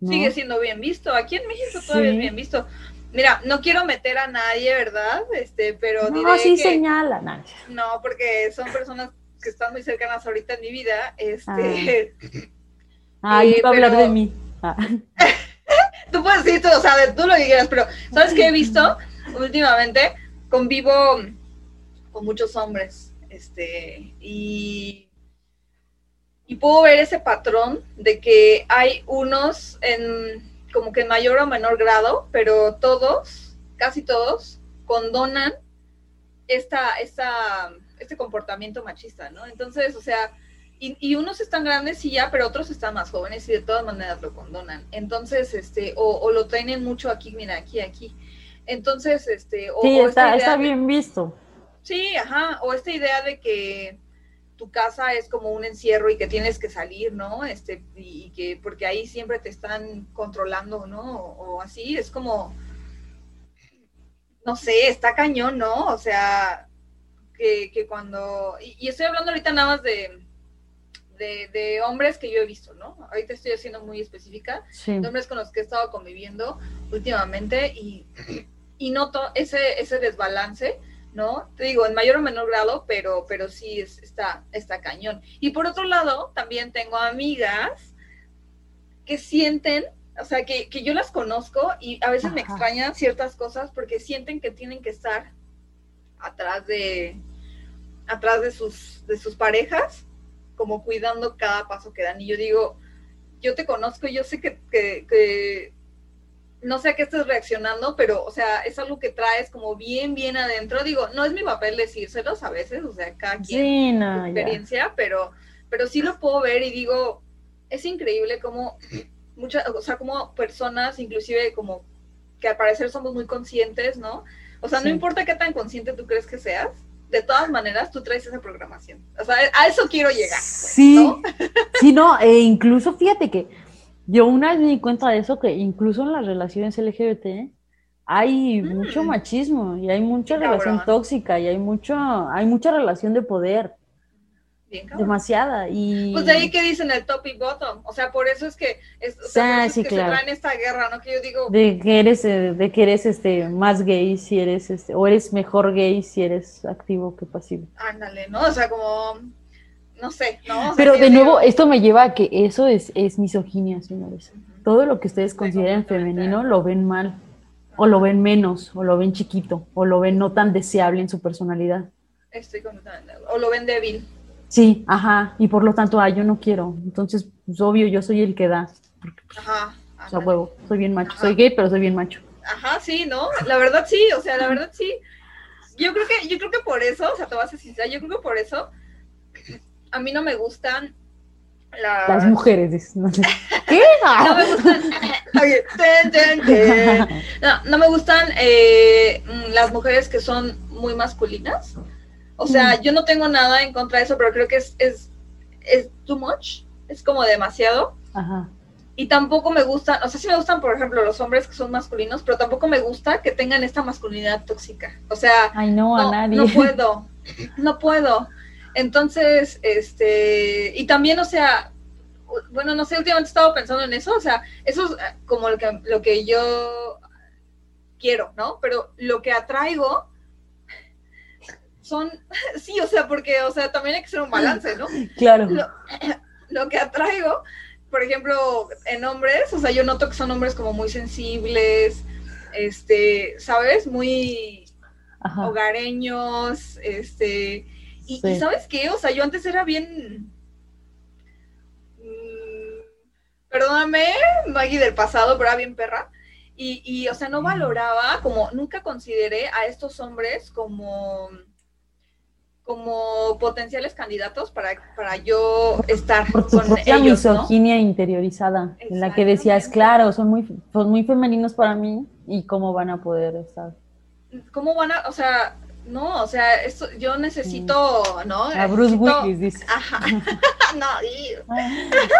¿no? sigue siendo bien visto. Aquí en México todavía Sí. es bien visto. Mira, no quiero meter a nadie, ¿verdad? Este, pero No, diré sí que señala. no. no, porque son personas que están muy cercanas ahorita en mi vida. Este, Ay, Eh, iba a hablar pero- de mí. Ah. tú puedes decir, tú, o sea, de- tú lo que quieras, pero ¿sabes qué he visto últimamente? Convivo con muchos hombres, este, y, y puedo ver ese patrón de que hay unos en como que en mayor o menor grado, pero todos, casi todos, condonan esta, esta, este comportamiento machista, ¿no? Entonces, o sea, y, y unos están grandes y ya, pero otros están más jóvenes y de todas maneras lo condonan. Entonces, este, o, o lo tienen mucho aquí, mira, aquí, aquí. Entonces, este, o, Sí, o esta está, idea está de- bien visto. Sí, ajá, o esta idea de que tu casa es como un encierro y que tienes que salir, ¿no? Este, y, y que porque ahí siempre te están controlando, ¿no? O, o así, es como, no sé, está cañón, ¿no? O sea, que, que cuando, y, y estoy hablando ahorita nada más de, de, de hombres que yo he visto, ¿no? Ahorita estoy haciendo muy específica, Sí. de hombres con los que he estado conviviendo últimamente y, y noto ese, ese desbalance, ¿no? Te digo, en mayor o menor grado, pero, pero sí es- está, está cañón. Y por otro lado, también tengo amigas que sienten, o sea, que, que yo las conozco y a veces me extrañan ciertas cosas porque sienten que tienen que estar atrás de, atrás de sus, de sus parejas, como cuidando cada paso que dan. Y yo digo, yo te conozco, yo sé que, que, que no sé a qué estés reaccionando, pero, o sea, es algo que traes como bien, bien adentro. Digo, no es mi papel decírselos a veces, o sea, cada quien Sí, su no, ya. experiencia, pero, pero sí lo puedo ver y digo, es increíble como muchas, o sea, como personas, inclusive como que al parecer somos muy conscientes, ¿no? O sea, Sí. no importa qué tan consciente tú crees que seas, de todas maneras tú traes esa programación. O sea, a eso quiero llegar. pues, Sí, ¿no? sí, no, e incluso fíjate que yo una vez me di cuenta de eso, que incluso en las relaciones LGBT hay Mm. mucho machismo y hay mucha relación cabrón. tóxica y hay mucho, hay mucha relación de poder, Bien, demasiada. Y Pues de ahí que dicen el top y bottom. O sea, por eso es que, es, o sea, Ah, es sí, que claro. se traen esta guerra, ¿no? Que yo digo, de que eres, eh, de que eres este más gay si eres este, o eres mejor gay si eres activo que pasivo. ándale, ¿no? O sea, como, no sé, ¿no? Pero de nuevo, esto me lleva a que eso es, es misoginia, señores. todo lo que ustedes consideren femenino lo ven mal, o lo ven menos, o lo ven chiquito, o lo ven no tan deseable en su personalidad. Estoy completamente. O lo ven débil. Sí, ajá, y por lo tanto, ah, yo no quiero. Entonces, pues obvio, yo soy el que da. Porque, pues, Ajá. o sea, huevo, soy bien macho. Ajá. Soy gay, pero soy bien macho. Ajá, sí, ¿no? La verdad sí, o sea, la verdad sí. Yo creo que, yo creo que por eso, o sea, te voy a ser sincera, yo creo que por eso a mí no me gustan las, Las mujeres, no sé. ¿Qué? no me gustan ten, ten, ten. No, no me gustan eh, mm, las mujeres que son muy masculinas. O sea, yo no tengo nada en contra de eso, pero creo que es, es, es too much, es como demasiado. Ajá. Y tampoco me gustan, o sea, sí me gustan, por ejemplo, los hombres que son masculinos, pero tampoco me gusta que tengan esta masculinidad tóxica. O sea, Ay, no, a nadie. no puedo, no puedo. Entonces, este, y también, o sea, bueno, no sé, últimamente he estado pensando en eso, o sea, eso es eh, como lo que, lo que yo quiero, ¿no? Pero lo que atraigo son, sí, o sea, porque, o sea, también hay que ser un balance, ¿no? Claro. Lo, lo que atraigo, por ejemplo, en hombres, o sea, yo noto que son hombres como muy sensibles, este, ¿sabes? Muy Ajá. hogareños, este, y, Sí. y ¿sabes qué? O sea, yo antes era bien, mm, perdóname, Maggie del pasado, pero era bien perra, y, y, o sea, no valoraba, como, nunca consideré a estos hombres como como potenciales candidatos para, para yo estar Por tu con propia ellos, ¿no? misoginia interiorizada, en la que decías, claro, son muy, son muy femeninos para mí y cómo van a poder estar. ¿Cómo van a, o sea, no, o sea, esto, yo necesito, ¿no? A Bruce Necesito- Willis dice. Ajá. no, y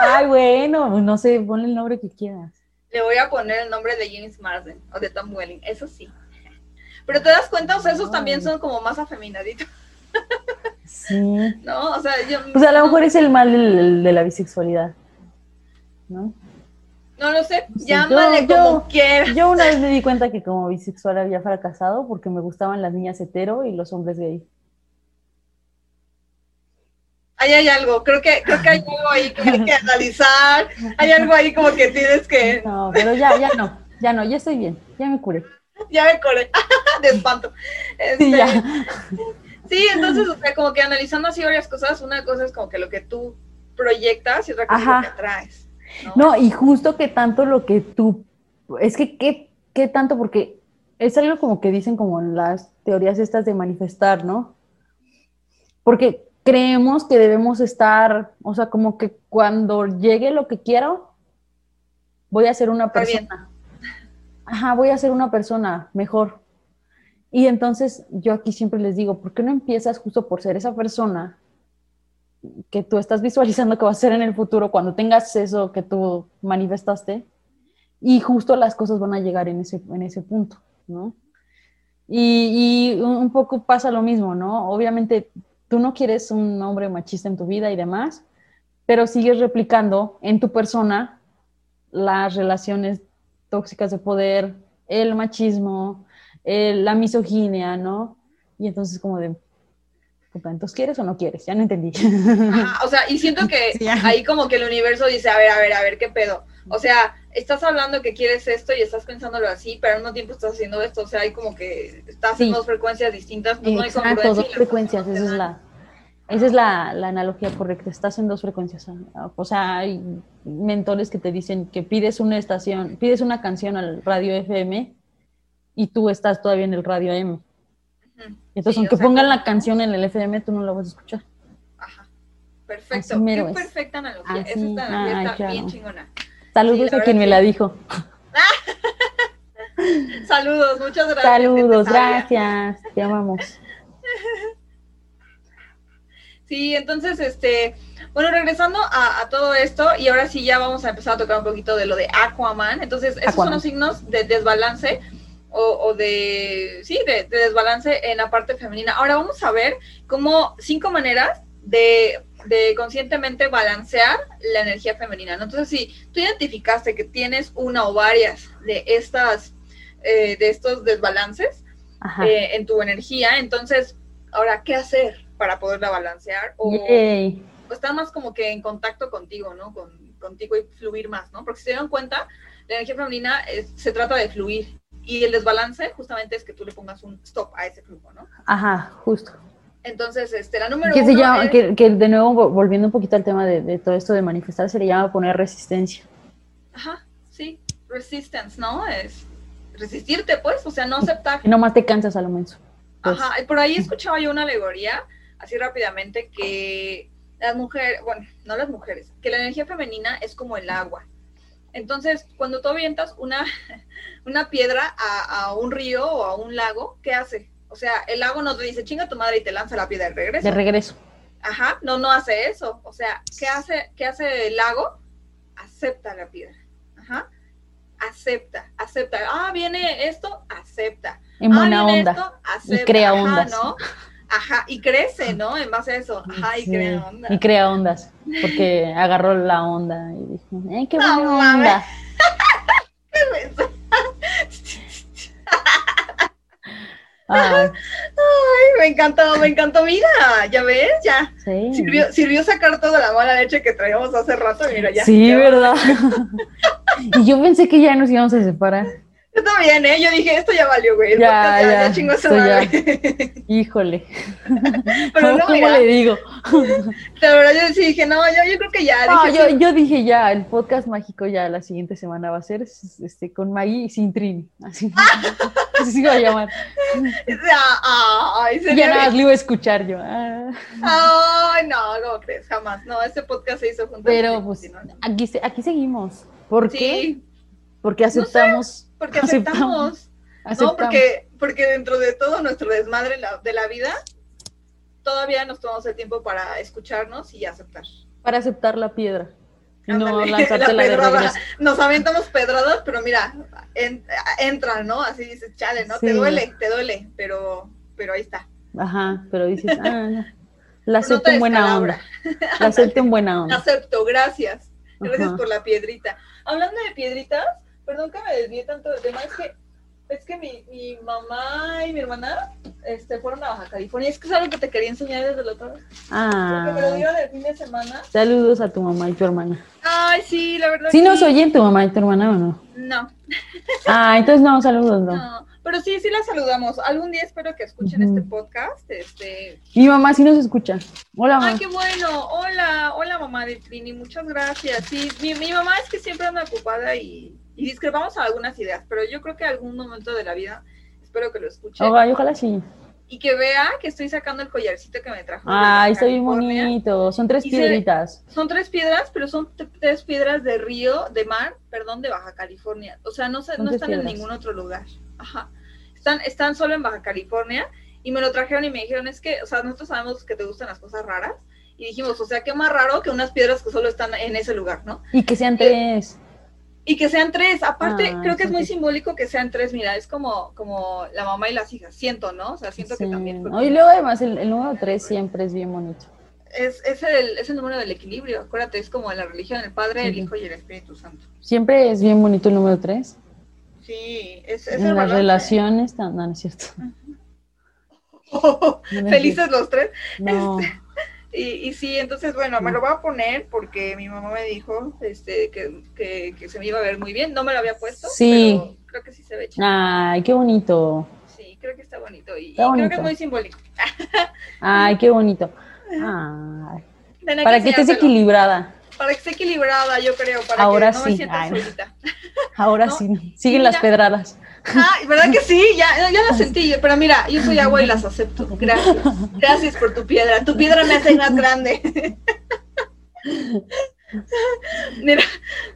Ay, bueno, no sé, ponle el nombre que quieras. le voy a poner el nombre de James Marsden o de Tom Welling, eso sí. Pero te das cuenta, o sea, esos también son como más afeminaditos, Sí. ¿no? O sea, yo Pues a lo mejor es el mal del- de la bisexualidad, ¿no? No lo sé, Sí, llámale yo- como yo- quieras. Yo una vez me di cuenta que como bisexual había fracasado porque me gustaban las niñas hetero y los hombres gay. Ahí hay algo, creo que, creo que hay algo ahí que hay que analizar, hay algo ahí como que tienes que, No, pero ya, ya no, ya no, ya estoy bien, ya me curé. ya me coré, de espanto. Este, Sí, ya. Sí, entonces, o sea, como que analizando así varias cosas, una cosa es como que lo que tú proyectas y otra cosa es lo que atraes. ¿No? Y justo que tanto lo que tú, es que qué, qué tanto, porque es algo como que dicen como en las teorías estas de manifestar, ¿no? Porque creemos que debemos estar, o sea, como que cuando llegue lo que quiero, voy a ser una persona. Ajá, voy a ser una persona mejor. Y entonces yo aquí siempre les digo, ¿por qué no empiezas justo por ser esa persona que tú estás visualizando que va a ser en el futuro cuando tengas eso que tú manifestaste? Y justo las cosas van a llegar en ese, en ese punto, ¿no? Y, y un poco pasa lo mismo, ¿no? Obviamente tú no quieres un hombre machista en tu vida y demás, pero sigues replicando en tu persona las relaciones tóxicas de poder, el machismo, la misoginia, ¿no? Y entonces como de, entonces quieres o no quieres, ya no entendí. Ajá, o sea, y siento que Sí, ahí como que el universo dice, a ver, a ver, a ver, ¿qué pedo? O sea, estás hablando que quieres esto y estás pensándolo así, pero al mismo tiempo estás haciendo esto, o sea, hay como que estás en dos frecuencias distintas, pues no hay Exacto, dos frecuencias, esa es la, esa es la, la analogía correcta, estás en dos frecuencias. O sea, hay mentores que te dicen que pides una estación, pides una canción al radio FM y tú estás todavía en el radio AM. Entonces, Sí, aunque sea, pongan como- la canción en el FM, tú no la vas a escuchar. Ajá. Perfecto, qué es. perfecta analogía. Así, Esa está claro. bien chingona. Saludos a quien me la dijo. Saludos, muchas gracias. Saludos, sabia. gracias, te amamos. Sí, entonces, este, bueno, regresando a, a todo esto, y ahora sí ya vamos a empezar a tocar un poquito de lo de Aquaman. Entonces, esos son los signos de desbalance o, o de, sí, de, de desbalance en la parte femenina. Ahora vamos a ver cómo cinco maneras de, de conscientemente balancear la energía femenina. ¿no? Entonces, si tú identificaste que tienes una o varias de estas, eh, de estos desbalances, eh, en tu energía. Entonces, ahora, ¿qué hacer para poderla balancear? O, o estar más como que en contacto contigo, ¿no? Con, contigo y fluir más, ¿no? Porque si se dan cuenta, la energía femenina es- se trata de fluir. Y el desbalance justamente es que tú le pongas un stop a ese flujo, ¿no? Ajá, justo. Entonces, este, la número Que, uno se llama, es- que, que de nuevo, vo- volviendo un poquito al tema de, de todo esto de manifestar, se le llama poner resistencia. Ajá, sí, resistance, ¿no? Es resistirte, pues, o sea, no aceptar. Que nomás te cansas a lo menso. Pues, Ajá, y por ahí escuchaba yo una alegoría, así rápidamente, que las mujeres, bueno, no las mujeres, que la energía femenina es como el agua. Entonces, cuando tú avientas una, una piedra a, a un río o a un lago, ¿qué hace? O sea, el lago no te dice chinga tu madre y te lanza la piedra de regreso. De regreso. Ajá, no, no hace eso. O sea, ¿qué hace, qué hace el lago? acepta la piedra. Ajá. Acepta, acepta. Ah, viene esto, acepta. En ah, buena viene onda. esto, acepta. Y crea Ajá, ondas. ¿no? Ajá, y crece, ¿no? En base a eso. Ajá, y Sí, crea onda. Y crea ondas. Porque agarró la onda y dijo, ¡ay, qué No buena mames. onda! Ay, Ay, me encantó, me encantó. Mira, ya ves, ya. sí. Sirvió, sirvió sacar toda la mala leche que traíamos hace rato. Mira, ya. Sí. ¿verdad? y yo pensé que ya nos íbamos a separar. Yo también, ¿eh? Yo dije, esto ya valió, güey. Ya, ya, ya, chingó su madre. Híjole. Pero no, ¿Cómo mira, le digo? la verdad yo sí dije, no, yo, yo creo que ya. No, dije, yo, sí. yo dije ya, el podcast mágico ya la siguiente semana va a ser este, con Maggie y sin Trini. Así, así se iba a llamar. Ay, ya nada bien. más le iba a escuchar yo. ah. Ay, no, no crees, jamás. No, este podcast se hizo juntos. Pero pues aquí, aquí seguimos. ¿Por qué? Porque aceptamos. Porque aceptamos. No, porque, porque dentro de todo nuestro desmadre la- de la vida, todavía nos tomamos el tiempo para escucharnos y aceptar. Para aceptar la piedra. No lanzártela de pedrada. Nos aventamos pedradas, pero mira, en- entran, ¿no? Así dices, chale, ¿no? Te duele, te duele, pero, pero ahí está. Ajá, pero dices, ah. La acepto en buena onda. La acepto en buena onda. Acepto, gracias. Gracias Ajá. por la piedrita. Hablando de piedritas, perdón que me desvíe tanto del tema, es que, es que mi, mi mamá y mi hermana este, fueron a Baja California. Es que es algo que te quería enseñar desde la otra vez. Porque me lo Ah, dieron el fin de semana. saludos a tu mamá y tu hermana. Ay, sí, la verdad. ¿Sí nos oyen tu mamá y tu hermana o no? No, Ah, entonces no, saludos, no. no. Pero sí, sí la saludamos. Algún día espero que escuchen este podcast. Este, Mi mamá sí nos escucha. Hola, mamá. Ay, qué bueno. Hola, hola mamá de Trini, muchas gracias. Sí, mi, mi mamá es que siempre anda ocupada y, y discrepamos algunas ideas, pero yo creo que algún momento de la vida espero que lo escuche Ojalá, ojalá sí. y que vea que estoy sacando el collarcito que me trajo. Ay, está bien bonito. Son tres Y se- piedritas. Son tres piedras, pero son tres piedras de río, de mar, perdón, de Baja California. O sea, no, se, no están en ningún otro lugar. Ajá. Están, están solo en Baja California y me lo trajeron y me dijeron, es que, o sea, nosotros sabemos que te gustan las cosas raras. Y dijimos, o sea, qué más raro que unas piedras que solo están en ese lugar, ¿no? Y que sean tres. Y que sean tres. Aparte, Ah, creo que es muy sí. simbólico que sean tres. Mira, es como, como la mamá y las hijas. Siento, ¿no? O sea, siento que también. No, y luego además el, el número tres siempre es bien bonito. es, es, el, es el número del equilibrio. Acuérdate, es como la religión, el Padre, el. Hijo y el Espíritu Santo. Siempre es bien bonito el número tres. Sí, es, es el En las balance. relaciones, no, no es cierto. No, no es Felices los tres. No. Y, y sí, entonces, bueno, me lo voy a poner porque mi mamá me dijo este, que, que, que se me iba a ver muy bien. No me lo había puesto, Sí. pero creo que sí se ve chido. Ay, qué bonito. Sí, creo que está bonito. Y, Está creo que es muy simbólico. Ay, qué bonito. Ay, para que estés equilibrada. Para que esté equilibrada, yo creo. Para Ahora que no sí. me sienta. Ahora No, sí, siguen las pedradas. Ah, ¿verdad que sí? Ya, ya las sentí. Pero mira, yo soy agua y las acepto. Gracias. Gracias por tu piedra. Tu piedra me hace más grande. Mira,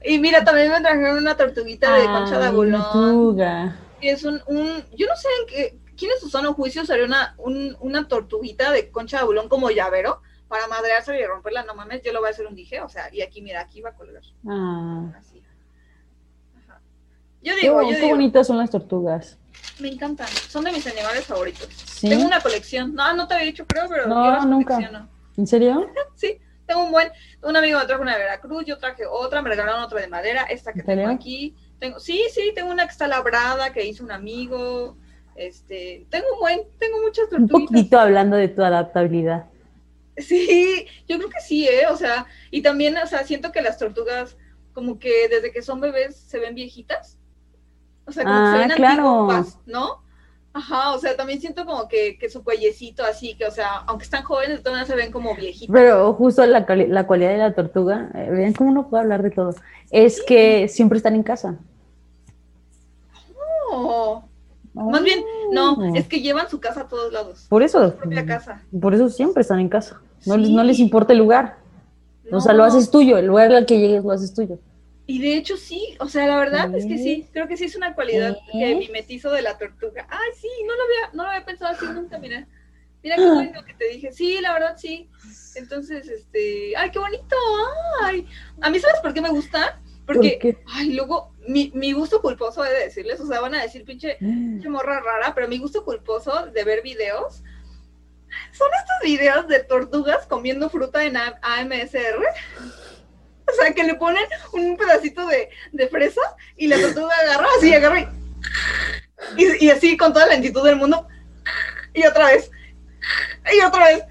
y mira, también me trajeron una tortuguita de concha de abulón. tortuga. es un, un, yo no sé en qué, quién en su sano juicio sería una, un- una tortuguita de concha de abulón como llavero para madrearse y romperla, no mames, yo lo voy a hacer un dije, o sea, y aquí, mira, aquí va a colgar, Ah. Yo digo, yo qué digo, bonitas son las tortugas. me encantan, son de mis animales favoritos. ¿Sí? Tengo una colección, no, no te había dicho, creo, pero No, yo las nunca. colecciono. ¿En serio? Sí, tengo un buen, un amigo me trajo una de Veracruz, yo traje otra, me regalaron otra de madera, esta que ¿En tengo aquí. Tengo, sí, sí, tengo una que está labrada, que hizo un amigo. Este, tengo un buen, tengo muchas Un tortuguitas. poquito hablando de tu adaptabilidad. Sí, yo creo que sí, ¿eh? O sea, y también, o sea, siento que las tortugas, como que desde que son bebés se ven viejitas. O sea, como que Ah, se ven claro. antiguas, ¿no? Ajá, o sea, también siento como que, que su cuellecito así, que, o sea, aunque están jóvenes, todavía se ven como viejitas. Pero justo la, la cualidad de la tortuga, eh, vean cómo uno puede hablar de todo, es que siempre están en casa. No, más bien, no, Oh. es que llevan su casa a todos lados. Por eso, Su propia casa. por eso siempre están en casa. No, les, no les importa el lugar. O sea, lo haces tuyo, el lugar al que llegues lo haces tuyo. Y de hecho sí, o sea, la verdad es que sí, creo que sí es una cualidad que mimetizo de la tortuga. Ay, sí, no lo había, no lo había pensado así nunca, mira. Mira qué bueno que te dije. Sí, la verdad sí. Entonces, este, ay, qué bonito. Ay, a mí, ¿sabes por qué me gusta? Porque, ay, luego, mi, mi gusto culposo he de decirles, o sea, van a decir pinche, mm. pinche morra rara, pero mi gusto culposo de ver videos son estos videos de tortugas comiendo fruta en AMSR. O sea, que le ponen un pedacito de, de fresa y la tortuga agarra así, agarra y, y, así con toda la lentitud del mundo. Y otra vez. Y otra vez.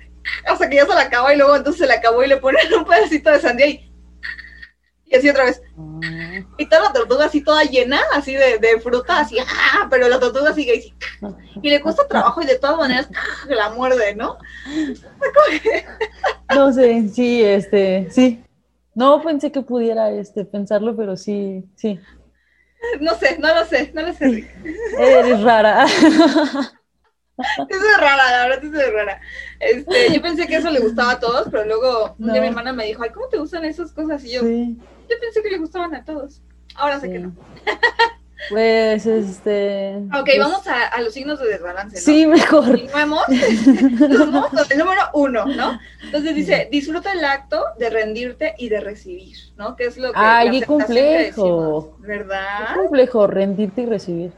Hasta que ya se la acaba y luego entonces se la acabó y le ponen un pedacito de sandía y, y así otra vez. Y toda la tortuga así toda llena, así de, de fruta, así, ¡ah! pero la tortuga sigue así. Y le cuesta trabajo y de todas maneras la muerde, ¿no? No sé, sí, este, sí. No pensé que pudiera este, pensarlo, pero sí, sí. No sé, no lo sé, no lo sé. Eres rara. Eso es rara, la verdad, eso es rara. Este, yo pensé que eso le gustaba a todos, pero luego un día mi hermana me dijo, ay, ¿cómo te gustan esas cosas? Y yo, yo pensé que le gustaban a todos. Ahora sé que no. Pues, este. Ok, pues vamos a, los signos de desbalance. ¿no? Sí, mejor. Continuemos. el número uno, ¿no? Entonces dice: disfruta el acto de rendirte y de recibir, ¿no? Que es lo que. Ay, qué complejo. ¿Verdad? Qué complejo rendirte y recibir.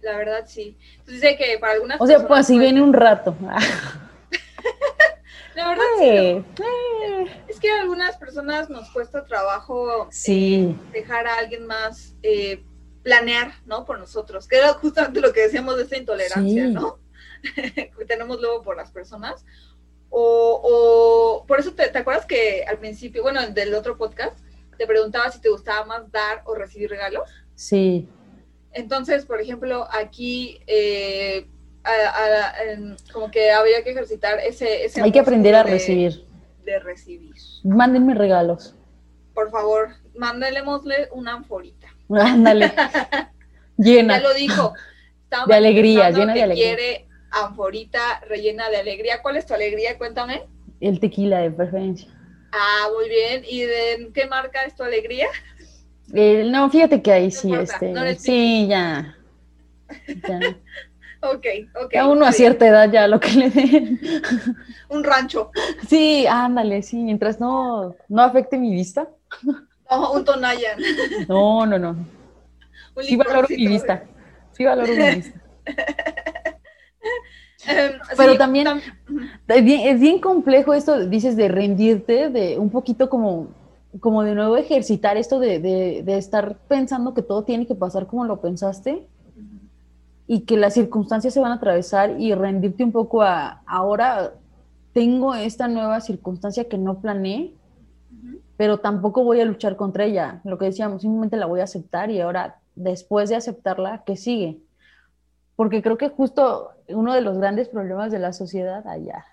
La verdad, sí. Entonces dice que para algunas. O sea, pues si viene un rato. La verdad, sí. Eh. Es que a algunas personas nos cuesta trabajo sí. Eh, dejar a alguien más eh, planear, ¿no? Por nosotros, que era justamente lo que decíamos de esta intolerancia, ¿no? que tenemos luego por las personas. O, o por eso te, acuerdas que al principio, bueno, del otro podcast, te preguntaba si te gustaba más dar o recibir regalos. Sí. Entonces, por ejemplo, aquí eh, como que habría que ejercitar ese... ese Hay que aprender a recibir. De recibir. Mándenme regalos. Por favor, mándelemosle una anforita. Ándale. llena. Ya lo dijo. de alegría, llena de alegría. quiere anforita rellena de alegría. ¿Cuál es tu alegría? Cuéntame. El tequila de preferencia. Ah, muy bien. ¿Y de qué marca es tu alegría? Eh, no, fíjate que ahí sí, este, sí, ya. ya. Ok, ok. A uno a cierta edad ya lo que le den. Un rancho. Sí, ándale, sí, mientras no, no afecte mi vista. No, un Tonayan. No, no, no. sí valoro mi vista. Sí valoro mi vista. Em, Pero también es bien, es bien complejo esto, dices, de rendirte, de un poquito como como de nuevo ejercitar esto de, de, estar pensando que todo tiene que pasar como lo pensaste y que las circunstancias se van a atravesar y rendirte un poco a ahora tengo esta nueva circunstancia que no planeé, pero tampoco voy a luchar contra ella. Lo que decíamos, simplemente la voy a aceptar y ahora después de aceptarla, ¿qué sigue? Porque creo que justo uno de los grandes problemas de la sociedad allá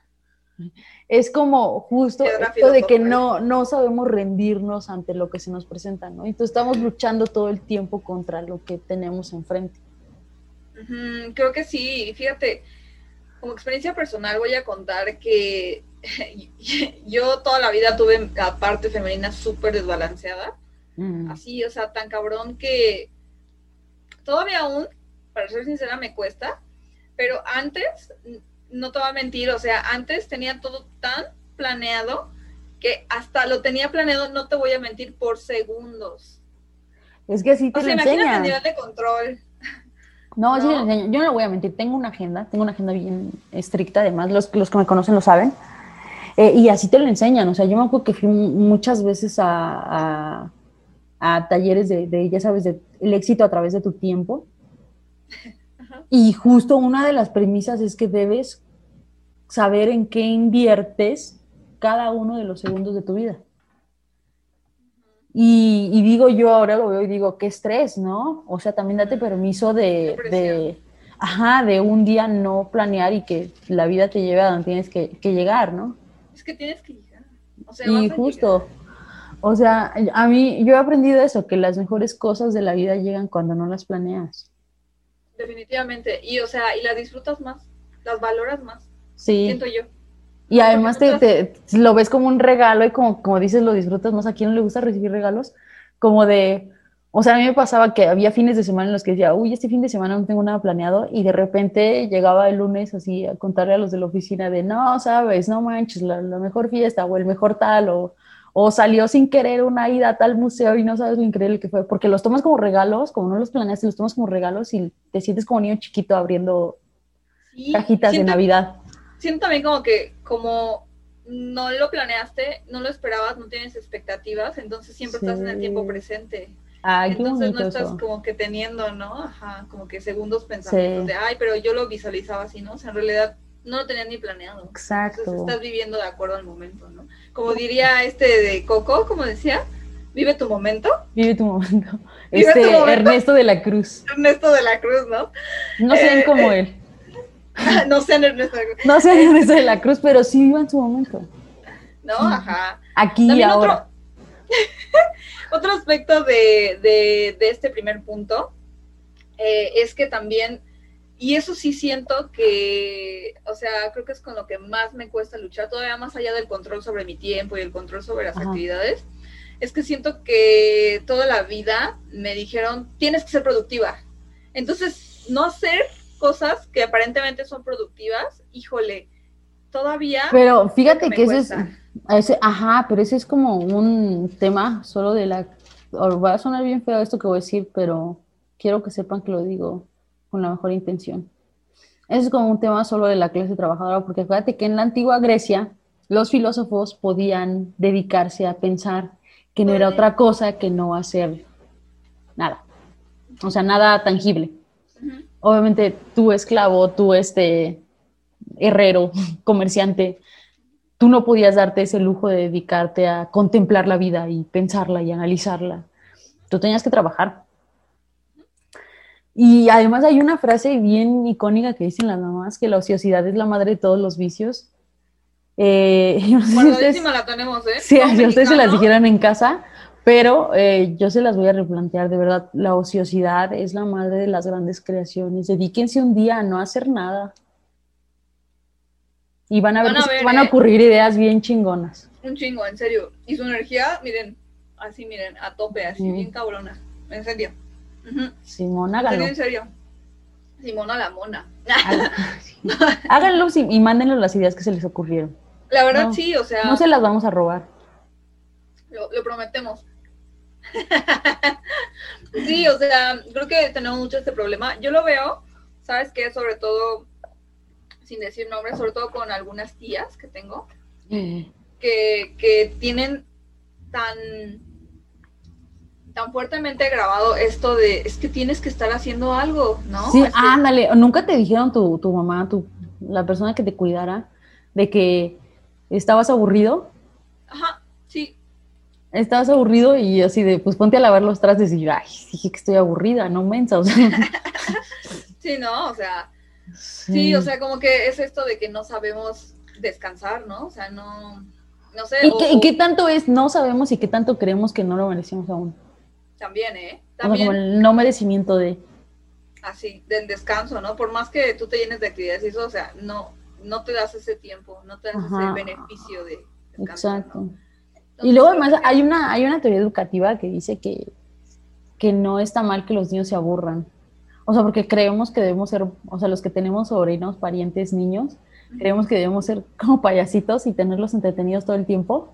es como justo esto de que no, no sabemos rendirnos ante lo que se nos presenta, ¿no? Entonces estamos luchando todo el tiempo contra lo que tenemos enfrente. creo que sí, fíjate, como experiencia personal voy a contar que yo toda la vida tuve la parte femenina súper desbalanceada, mm. así, o sea, tan cabrón que todavía aún, para ser sincera, me cuesta, pero antes no te voy a mentir, o sea, antes tenía todo tan planeado que hasta lo tenía planeado, no te voy a mentir, por segundos. Es que así te o sea, imagínate el nivel de control. No, sí Yo no lo voy a mentir, tengo una agenda, tengo una agenda bien estricta, además, los, los que me conocen lo saben. Eh, y así te lo enseñan, o sea, yo me acuerdo que fui muchas veces a, a, talleres de, de, ya sabes, de el éxito a través de tu tiempo. Y justo una de las premisas es que debes saber en qué inviertes cada uno de los segundos de tu vida. Y, digo yo, ahora lo veo y digo, qué estrés, ¿no? O sea, también date permiso de, de, ajá, de un día no planear y que la vida te lleve a donde tienes que, llegar, ¿no? Es que tienes que llegar. y justo, o sea, a mí, yo he aprendido eso, que las mejores cosas de la vida llegan cuando no las planeas. Definitivamente. Y, o sea, y las disfrutas más, las valoras más. Sí. Siento yo. Y además te, lo ves como un regalo y como, como dices, lo disfrutas más. ¿A quién no le gusta recibir regalos? Como de, O sea, a mí me pasaba que había fines de semana en los que decía, uy, este fin de semana no tengo nada planeado, y de repente llegaba el lunes así a contarle a los de la oficina de, no, sabes, no manches, la, mejor fiesta o el mejor tal, o, o, salió sin querer una ida a tal museo y no sabes lo increíble que fue, porque los tomas como regalos, como no los planeaste, los tomas como regalos y te sientes como niño chiquito abriendo cajitas de Navidad. Siento también como que, como no lo planeaste, no lo esperabas, no tienes expectativas, entonces siempre estás en el tiempo presente. Entonces no estás como que teniendo, ¿no? Ajá, como que segundos pensamientos de, ay, pero yo lo visualizaba así, ¿no? O sea, en realidad no lo tenías ni planeado. Exacto. Entonces estás viviendo de acuerdo al momento, ¿no? Como diría este de Coco, como decía, vive tu momento. Vive tu momento. este Ernesto de la Cruz. Ernesto de la Cruz, ¿no? No sean como eh, él. no sean Ernesto de la Cruz. No sean Ernesto de la Cruz, pero sí vivan su momento. No, ajá. Aquí y ahora. Otro aspecto de, este primer punto eh, es que también, y eso sí siento que, o sea, creo que es con lo que más me cuesta luchar, todavía más allá del control sobre mi tiempo y el control sobre las actividades, es que siento que toda la vida me dijeron, tienes que ser productiva. Entonces, no hacer cosas que aparentemente son productivas, híjole, todavía... Pero fíjate que, eso es ese, ajá, pero ese es como un tema solo de la... va a sonar bien feo esto que voy a decir, pero quiero que sepan que lo digo con la mejor intención. Ese es como un tema solo de la clase trabajadora, porque fíjate que en la antigua Grecia los filósofos podían dedicarse a pensar que no era otra cosa que no hacer nada. O sea, nada tangible. Obviamente, tú esclavo, tú este herrero, comerciante, tú no podías darte ese lujo de dedicarte a contemplar la vida y pensarla y analizarla. Tú tenías que trabajar. Y además hay una frase bien icónica que dicen las mamás, que la ociosidad es la madre de todos los vicios. Eh, la tenemos, ¿eh? Sí, si ustedes se las dijeran en casa, pero eh, yo se las voy a replantear, de verdad, la ociosidad es la madre de las grandes creaciones. Dedíquense un día a no hacer nada. Y van a ver, van a, ¿eh? ocurrir ideas bien chingonas. Un chingo, en serio. Y su energía, miren, así, miren, a tope, así, bien cabrona. En serio. Simona, háganlo. En serio. Simona la mona. Háganlo y, mándenle las ideas que se les ocurrieron. La verdad, sí, o sea. No se las vamos a robar. Lo, lo prometemos. sí, o sea, creo que tenemos mucho este problema. Yo lo veo, ¿sabes qué? Sobre todo sin decir nombres, sobre todo con algunas tías que tengo, mm. que, tienen tan, tan fuertemente grabado esto de, es que tienes que estar haciendo algo, ¿no? Sí, ándale, nunca te dijeron tu, tu mamá, tu, la persona que te cuidara, de que estabas aburrido. Ajá. Estabas aburrido y así de, pues ponte a lavar los trastes y yo, ay, dije que estoy aburrida, no mensa, o sea. sí, no, o sea, Sí. o sea, como que es esto de que no sabemos descansar, ¿no? O sea, no, no sé. ¿Y, qué, tanto es no sabemos y qué tanto creemos que no lo merecemos aún? También, ¿eh? También. como el no merecimiento de... Así, del descanso, ¿no? Por más que tú te llenes de actividades y eso, o sea, no, no te das ese tiempo, no te das ese beneficio de descanso. Exacto. Y luego además hay una, hay una teoría educativa que dice que, que no está mal que los niños se aburran. O sea, porque creemos que debemos ser, o sea, los que tenemos sobrinos, parientes, niños, creemos que debemos ser como payasitos y tenerlos entretenidos todo el tiempo.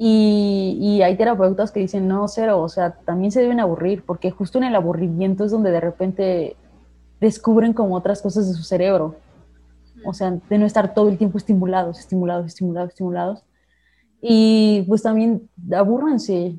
Y, y, hay terapeutas que dicen, no, cero, o sea, también se deben aburrir, porque justo en el aburrimiento es donde de repente descubren como otras cosas de su cerebro. O sea, de no estar todo el tiempo estimulados, estimulados, estimulados, estimulados. Y pues también abúrranse,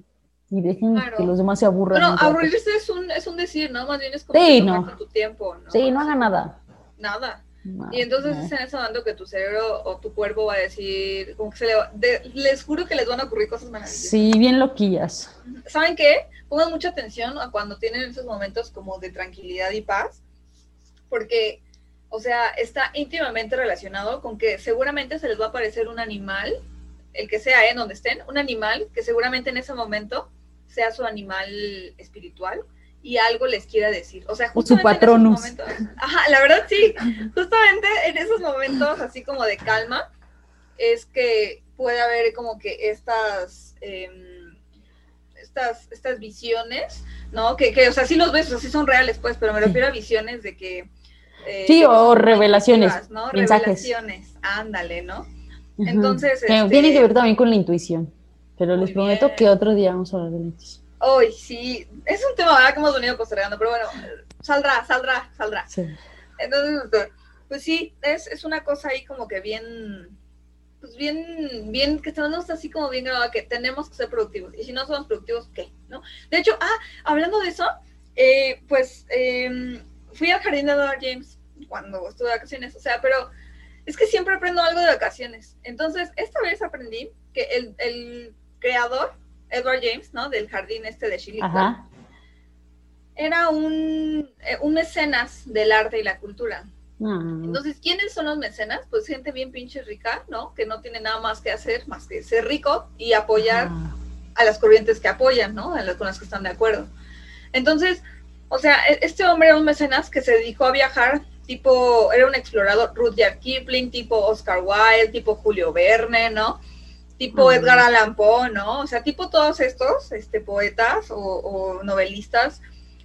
y dejen que los demás se aburran. Bueno, aburrirse es un, es un decir, ¿no? Más bien es como sí, no. tu tiempo, ¿no? Sí, no haga nada. Nada. y entonces es en ese momento que tu cerebro o tu cuerpo va a decir, como que se le les juro que les van a ocurrir cosas maravillosas. Sí, bien loquillas. ¿Saben qué? Pongan mucha atención a cuando tienen esos momentos como de tranquilidad y paz, porque, o sea, está íntimamente relacionado con que seguramente se les va a aparecer un animal, el que sea, ¿eh? Donde estén, un animal que seguramente en ese momento sea su animal espiritual y algo les quiera decir. O sea, justamente su patronus. En esos momentos, ajá, la verdad sí, justamente en esos momentos así como de calma es que puede haber como que estas, em, estas, estas visiones, ¿no? Que, que, o sea, sí los ves, o sea, sí son reales, pues, pero me refiero a visiones de que... Eh, sí, o revelaciones, ¿no? mensajes. Revelaciones, ándale, ¿no? Entonces... Este... Tiene que ver también con la intuición, pero les prometo que otro día vamos a hablar de la intuición. Hoy sí, es un tema ¿verdad? que hemos venido postergando, pero bueno, saldrá, saldrá, saldrá. Sí. Entonces, pues sí, es, es una cosa ahí como que bien pues bien, bien, que tenemos así como bien grabado que tenemos que ser productivos. Y si no somos productivos, ¿qué? ¿No? De hecho, ah, hablando de eso, eh, pues em, fui al jardín de Edward James cuando estuve de vacaciones, o sea, pero es que siempre aprendo algo de vacaciones. Entonces, esta vez aprendí que el, el creador, Edward James, ¿no? Del jardín este de Chilita, era un, eh, un mecenas del arte y la cultura. Ah. Entonces, ¿quiénes son los mecenas? Pues gente bien pinche rica, ¿no? Que no tiene nada más que hacer más que ser rico y apoyar a las corrientes que apoyan, ¿no? A las con las que están de acuerdo. Entonces, o sea, e-, este hombre era un mecenas que se dedicó a viajar, tipo, era un explorador, Rudyard Kipling, tipo Oscar Wilde, tipo Julio Verne, ¿no? Tipo Edgar Allan Poe, ¿no? O sea, tipo todos estos este, poetas o, novelistas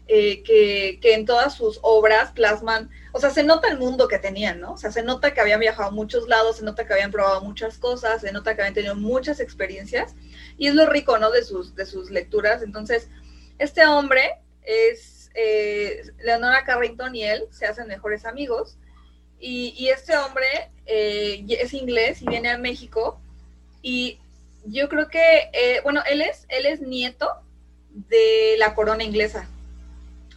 eh, que, que en todas sus obras plasman o sea, se nota el mundo que tenían, ¿no? O sea, se nota que habían viajado a muchos lados, se nota que habían probado muchas cosas, se nota que habían tenido muchas experiencias, y es lo rico, ¿no? De sus, de sus lecturas. Entonces, este hombre es, eh, Leonora Carrington y él se hacen mejores amigos, y, este hombre eh, es inglés y viene a México, y yo creo que, eh, bueno, él es, él es nieto de la corona inglesa.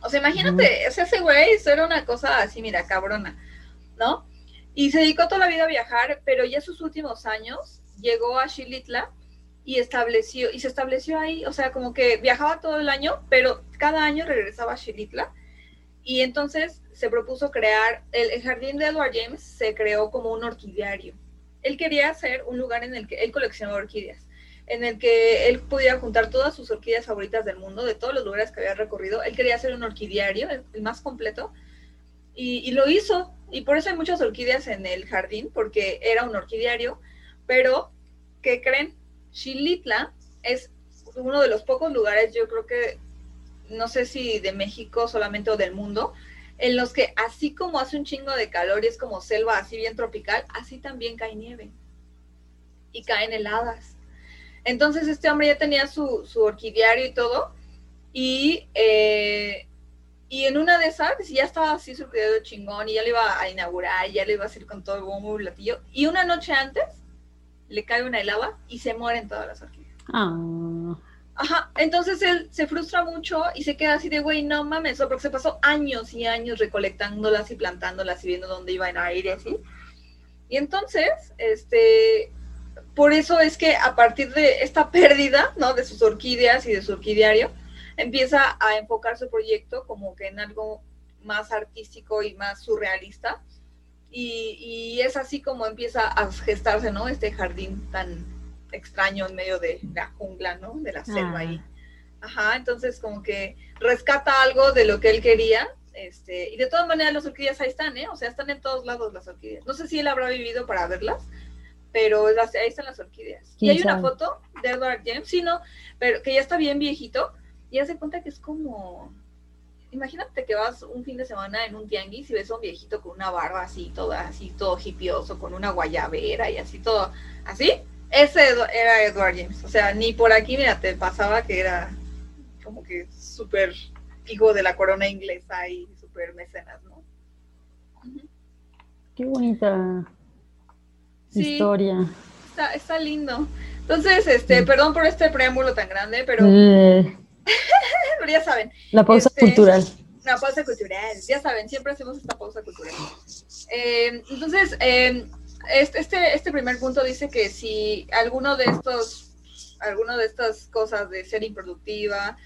O sea, imagínate, ese güey, eso era una cosa así, mira, cabrona, ¿no? Y se dedicó toda la vida a viajar, pero ya sus últimos años llegó a Xilitla y estableció, y se estableció ahí, o sea, como que viajaba todo el año, pero cada año regresaba a Xilitla. Y entonces se propuso crear, el, jardín de Edward James se creó como un orquidiario. Él quería hacer un lugar en el que él coleccionaba orquídeas en el que él pudiera juntar todas sus orquídeas favoritas del mundo, de todos los lugares que había recorrido. Él quería hacer un orquidiario, el, más completo, y, lo hizo. Y por eso hay muchas orquídeas en el jardín, porque era un orquidiario. Pero, ¿qué creen? Xilitla es uno de los pocos lugares, yo creo que, no sé si de México solamente o del mundo, en los que así como hace un chingo de calor y es como selva así bien tropical, así también cae nieve. Y caen heladas entonces este hombre ya tenía su, su orquidiario y todo, y, eh, y en una de esas ya estaba así su orquidiario chingón, y ya le iba a inaugurar, ya le iba a hacer con todo el bombo y latillo, y una noche antes le cae una helada y se mueren todas las orquídeas. Ah. Ajá, entonces él se frustra mucho y se queda así de, güey, no mames, porque se pasó años y años recolectándolas y plantándolas y viendo dónde iban a ir y así. Y entonces, este, por eso es que a partir de esta pérdida, ¿no? De sus orquídeas y de su orquidiario, empieza a enfocar su proyecto como que en algo más artístico y más surrealista. Y, es así como empieza a gestarse, ¿no? Este jardín tan extraño en medio de la jungla, ¿no? De la selva ahí. Ah. Ajá, entonces como que rescata algo de lo que él quería. Este, y de todas maneras las orquídeas ahí están, ¿eh? O sea, están en todos lados las orquídeas. No sé si él habrá vivido para verlas, pero ahí están las orquídeas. Y hay una foto de Edward James, sí, no, pero que ya está bien viejito, y hace cuenta que es como, imagínate que vas un fin de semana en un tianguis y ves a un viejito con una barba así, toda así, todo hipioso, con una guayabera y así todo, así, ese era Edward James, o sea, ni por aquí, mira, te pasaba que era como que súper hijo de la corona inglesa y súper mecenas, ¿no? Qué bonita historia. Está, está, lindo. Entonces, este, perdón por este preámbulo tan grande, pero, eh. pero ya saben. La pausa este, cultural. La pausa cultural, ya saben, siempre hacemos esta pausa cultural. Eh, entonces, eh, este, este primer punto dice que si alguno de estos, alguno de estas cosas de ser improductiva,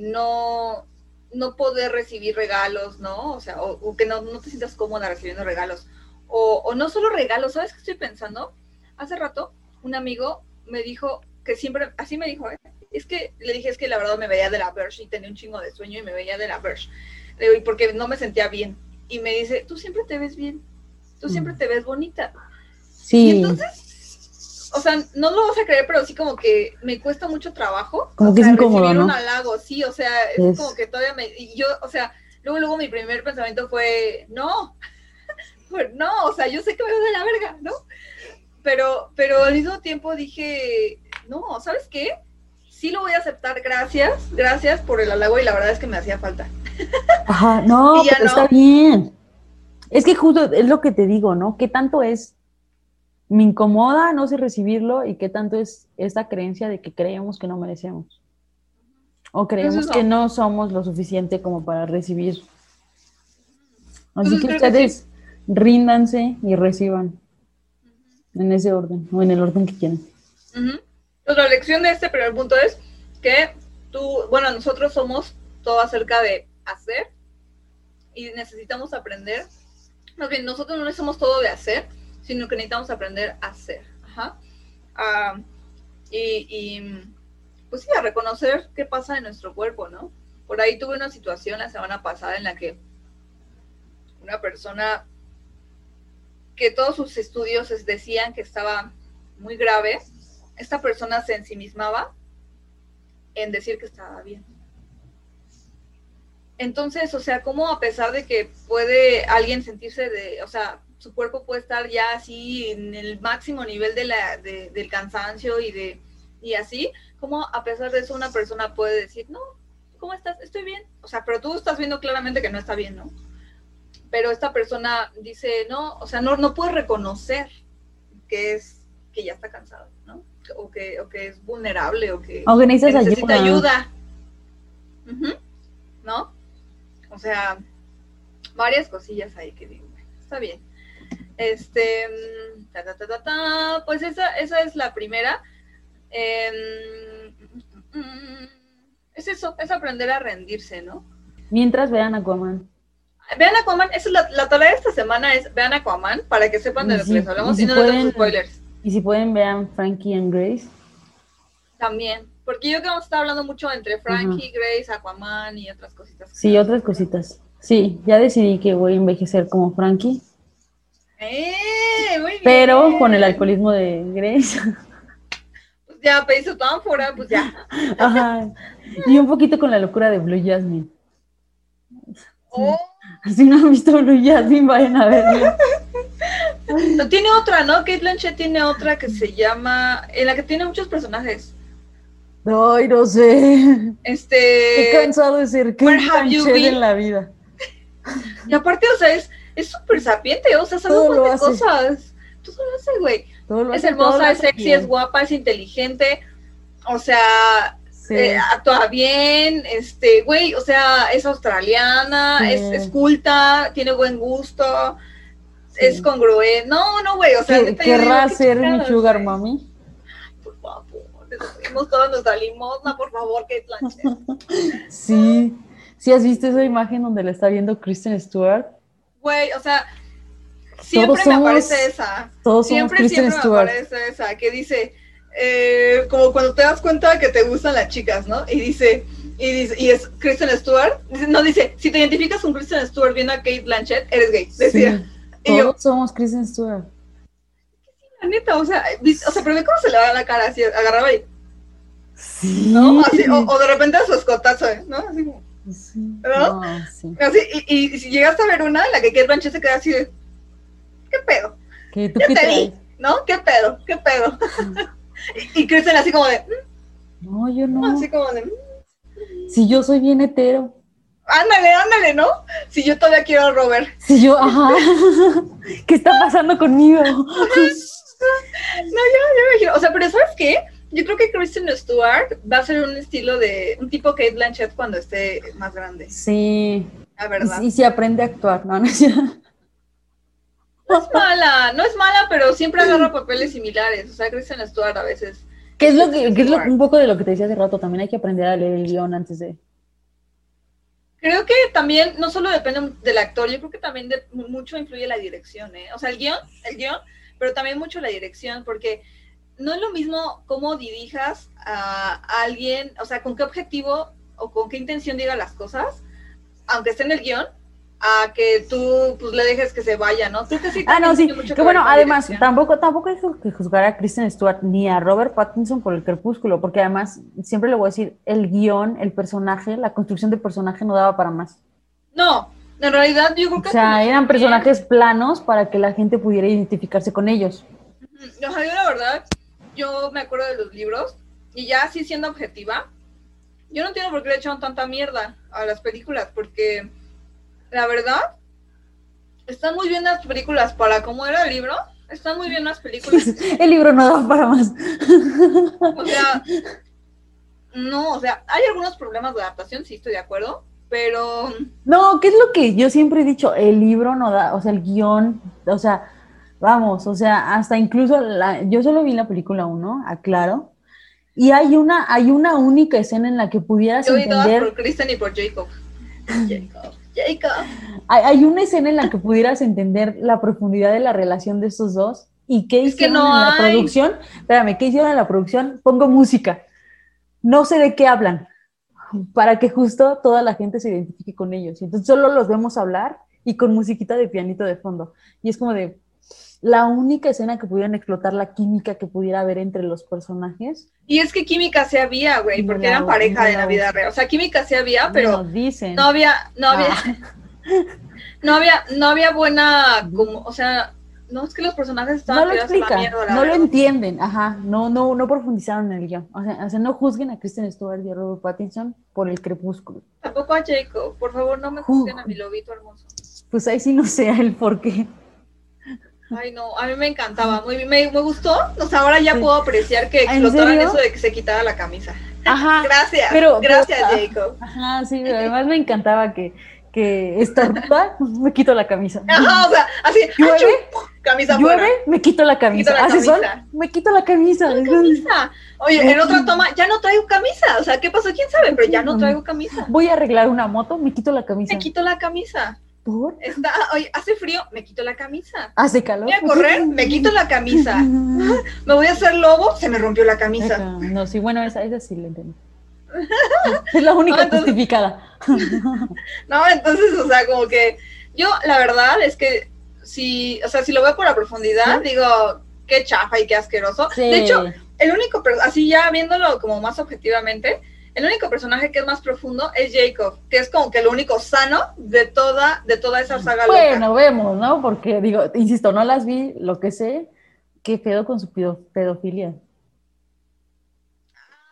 no, no poder recibir regalos, ¿no? O sea, o, que no, no, te sientas cómoda recibiendo regalos, o, no solo regalos, ¿sabes qué estoy pensando? Hace rato un amigo me dijo que siempre, así me dijo, ¿eh? Es que le dije, es que la verdad me veía de la Verge y tenía un chingo de sueño y me veía de la Verge, y porque no me sentía bien. Y me dice, tú siempre te ves bien, tú siempre mm. te ves bonita. Sí. Y entonces, o sea, no lo vas a creer, pero sí como que me cuesta mucho trabajo. Como o que es incómodo, recibir ¿no? un halago, sí, o sea, es, Es- como que todavía me, y yo, o sea, luego, luego mi primer pensamiento fue, no, Pues, no, o sea, yo sé que me va de la verga, ¿no? Pero, pero al mismo tiempo dije, no, ¿sabes qué? Sí lo voy a aceptar, gracias, gracias por el halago y la verdad es que me hacía falta. Ajá, no, pero no. está bien. Es que justo es lo que te digo, ¿no? ¿Qué tanto es, me incomoda no sé recibirlo y qué tanto es esta creencia de que creemos que no merecemos? O creemos eso. que no somos lo suficiente como para recibir. Así Pues que creo que ustedes ríndanse y reciban en ese orden o en el orden que quieran. Pues la lección de este primer punto es que tú, bueno, nosotros somos todo acerca de hacer y necesitamos aprender. Más bien, nosotros no somos todo de hacer, sino que necesitamos aprender a hacer. Ajá. Ah, y, pues sí, a reconocer qué pasa en nuestro cuerpo, ¿no? Por ahí tuve una situación la semana pasada en la que una persona que todos sus estudios es- decían que estaba muy grave, esta persona se ensimismaba en decir que estaba bien. Entonces, o sea, como a pesar de que puede alguien sentirse de, o sea, su cuerpo puede estar ya así en el máximo nivel del cansancio y de, y así, como a pesar de eso una persona puede decir, no, ¿cómo estás? Estoy bien. O sea, pero tú estás viendo claramente que no está bien, ¿no? Pero esta persona dice, no, o sea, no, no puede reconocer que es, que ya está cansado, ¿no? O que, o que es vulnerable, o que, necesita ayuda. ¿No? O sea, varias cosillas ahí que digo, bueno, está bien. Este, mm, ta, ta, ta, ta, ta, pues esa, esa es la primera. Mm, es eso, es aprender a rendirse, ¿no? Mientras vean Aquaman. Vean Aquaman, esa es la, la tarea de esta semana es vean Aquaman para que sepan de lo que les hablamos y no les pueden- spoilers. Y si pueden, vean Frankie and Grace. También, porque yo creo que vamos a estar hablando mucho entre Frankie, Grace, Aquaman y otras cositas. Sí, otras cositas. Sí, ya decidí que voy a envejecer como Frankie, ¡Eh! Muy bien. pero con el alcoholismo de Grace. Pues ya, tu ánfora, pues ya. Ajá. Y un poquito con la locura de Blue Jasmine. Oh, Si no han visto Blue Jasmine, vayan a verlo. no, tiene otra, ¿no? Kate Blanchett tiene otra que se llama, en la que tiene muchos personajes. Ay, no sé. Qué Este, cansado de ser Kate Blanchett en la vida. y aparte, o sea, es es súper sapiente, o sea, sabe un montón de hace. cosas. Todo lo hace, güey. Lo Es hace, hermosa, es sexy, bien. es guapa, es inteligente. O sea, Sí. eh, actúa bien, este, güey, o sea, es australiana, Sí. es, es culta, tiene buen gusto, Sí. es congruente. No, no, güey, o sea, ¿Qué- neta, yo digo, ¿Querrá ser mi sugar güey. mommy? Por favor, les toda nuestra limosna, por favor, Kate Blanchett. Sí. ¿Sí has visto esa imagen donde la está viendo Kristen Stewart? Güey, o sea, siempre me somos- aparece esa. Todos somos Siempre, Kristen siempre me Stewart. aparece esa, que dice, eh, como cuando te das cuenta que te gustan las chicas, ¿no? Y dice, y dice, y es Kristen Stewart, no dice, si te identificas con Kristen Stewart viendo a Kate Blanchett, eres gay, decía. Sí, Y yo, Todos somos Kristen Stewart. la neta, o sea, o sea, pero ve cómo se le va la cara así, agarraba y, Sí. ¿no? Así, o, o de repente a su escotazo, ¿eh? ¿no? Así como, Sí. ¿No? No, sí. así, y, y, y si llegaste a ver una, la que Kate Blanchett se queda así de, ¿qué pedo? ¿Qué, ¿Tú Ya qué te traes? vi, ¿no? ¿Qué pedo? ¿Qué pedo? y, y Kristen así como de, No, yo no. así como de, "Mm". Si yo soy bien hetero. Ándale, ándale, ¿no? Si yo todavía quiero a Robert. Si yo, ajá. ¿Qué está pasando conmigo? No, ya me imagino. O sea, pero ¿sabes qué? Yo creo que Kristen Stewart va a ser un estilo de un tipo Kate Blanchett cuando esté más grande, Sí. la Y, verdad. y si aprende a actuar, ¿no? no es cierto. No es mala, no es mala, pero siempre agarra papeles similares. O sea, Kristen Stewart a veces. ¿Qué es lo que, qué es lo- un poco de lo que te decía hace rato? También hay que aprender a leer el guion antes de. Creo que también no solo depende del actor, yo creo que también de- mucho influye la dirección, ¿eh? O sea, el guion, el guion, pero también mucho la dirección, porque no es lo mismo cómo dirijas a alguien, o sea, con qué objetivo o con qué intención diga las cosas, aunque esté en el guion, a que tú pues le dejes que se vaya, ¿no? Que sí. Ah, no, sí, que ver bueno, además, dirección. tampoco, tampoco hay que juzgar a Kristen Stewart ni a Robert Pattinson por el crepúsculo, porque además, siempre le voy a decir, el guion, el personaje, la construcción del personaje no daba para más. No, en realidad yo creo que... O sea, eran bien. personajes planos para que la gente pudiera identificarse con ellos. O sea, yo la verdad, yo me acuerdo de los libros y ya así siendo objetiva, yo no entiendo por qué le echaron tanta mierda a las películas, porque la verdad, están muy bien las películas para cómo era el libro, están muy bien las películas. El libro no daba para más. O sea, no, o sea, hay algunos problemas de adaptación, sí estoy de acuerdo, pero No, ¿qué es lo que yo siempre he dicho? El libro no da, o sea, el guion, o sea, vamos, o sea, hasta incluso la, yo solo vi la película 1, aclaro, y hay una, hay una única escena en la que pudieras yo entender, por Kristen y por Jacob. Jacob, Jacob. hay, hay una escena en la que pudieras entender la profundidad de la relación de estos dos y qué Es que hicieron no en la hay. producción. Espérame, ¿qué hicieron en la producción? Pongo música. No sé de qué hablan, para que justo toda la gente se identifique con ellos. Y Entonces solo los vemos hablar y con musiquita de pianito de fondo. Y es como de la única escena que pudieran explotar la química que pudiera haber entre los personajes. Y es que química sí había, güey, No porque eran pareja no de la vida real. O sea, química sí había, pero Nos dicen. no había, no había, Ah. no había, no había buena, como, o sea, no es que los personajes estaban no lo explican, mierda, no lo entienden, ajá, no, no, no profundizaron en el guion. O sea, o sea, no juzguen a Kristen Stewart y a Robert Pattinson por el crepúsculo. Tampoco a Jacob, por favor, no me Ju- juzguen a mi lobito hermoso. Pues ahí sí no sé el por qué. Ay, no, a mí me encantaba, muy bien, me, me gustó. O sea, ahora ya puedo apreciar que ¿En explotaran eso de que se quitara la camisa. Ajá, Gracias, pero- gracias, pero- Jacob. ajá, sí, pero además me encantaba que, que estornuda, me quito la camisa. Ajá, o sea, así, ¿Llueve? ¡achú! camisa Llueve, fuera. me quito la camisa. la Hace sol, camisa. me quito la camisa. camisa. Oye, en otra toma, ya no traigo camisa. O sea, ¿qué pasó? ¿Quién sabe? Pero ya no traigo camisa. Voy a arreglar una moto, me quito la camisa. Me quito la camisa. ¿Por? Está, oye, hace frío, me quito la camisa. Hace calor. Voy a correr, me quito la camisa. Me voy a hacer lobo, se me rompió la camisa. Ajá, No, sí, bueno, esa, esa sí la entendí. Es la única No, entonces- justificada. No, entonces, o sea, como que yo, la verdad es que si, o sea, si lo veo por la profundidad, Sí. digo, qué chafa y qué asqueroso. Sí. De hecho, el único, así ya viéndolo como más objetivamente, el único personaje que es más profundo es Jacob, que es como que el único sano de toda, de toda esa saga loca. Bueno, vemos, ¿no? Porque digo, insisto, no las vi, lo que sé, qué pedo con su pedo- pedofilia.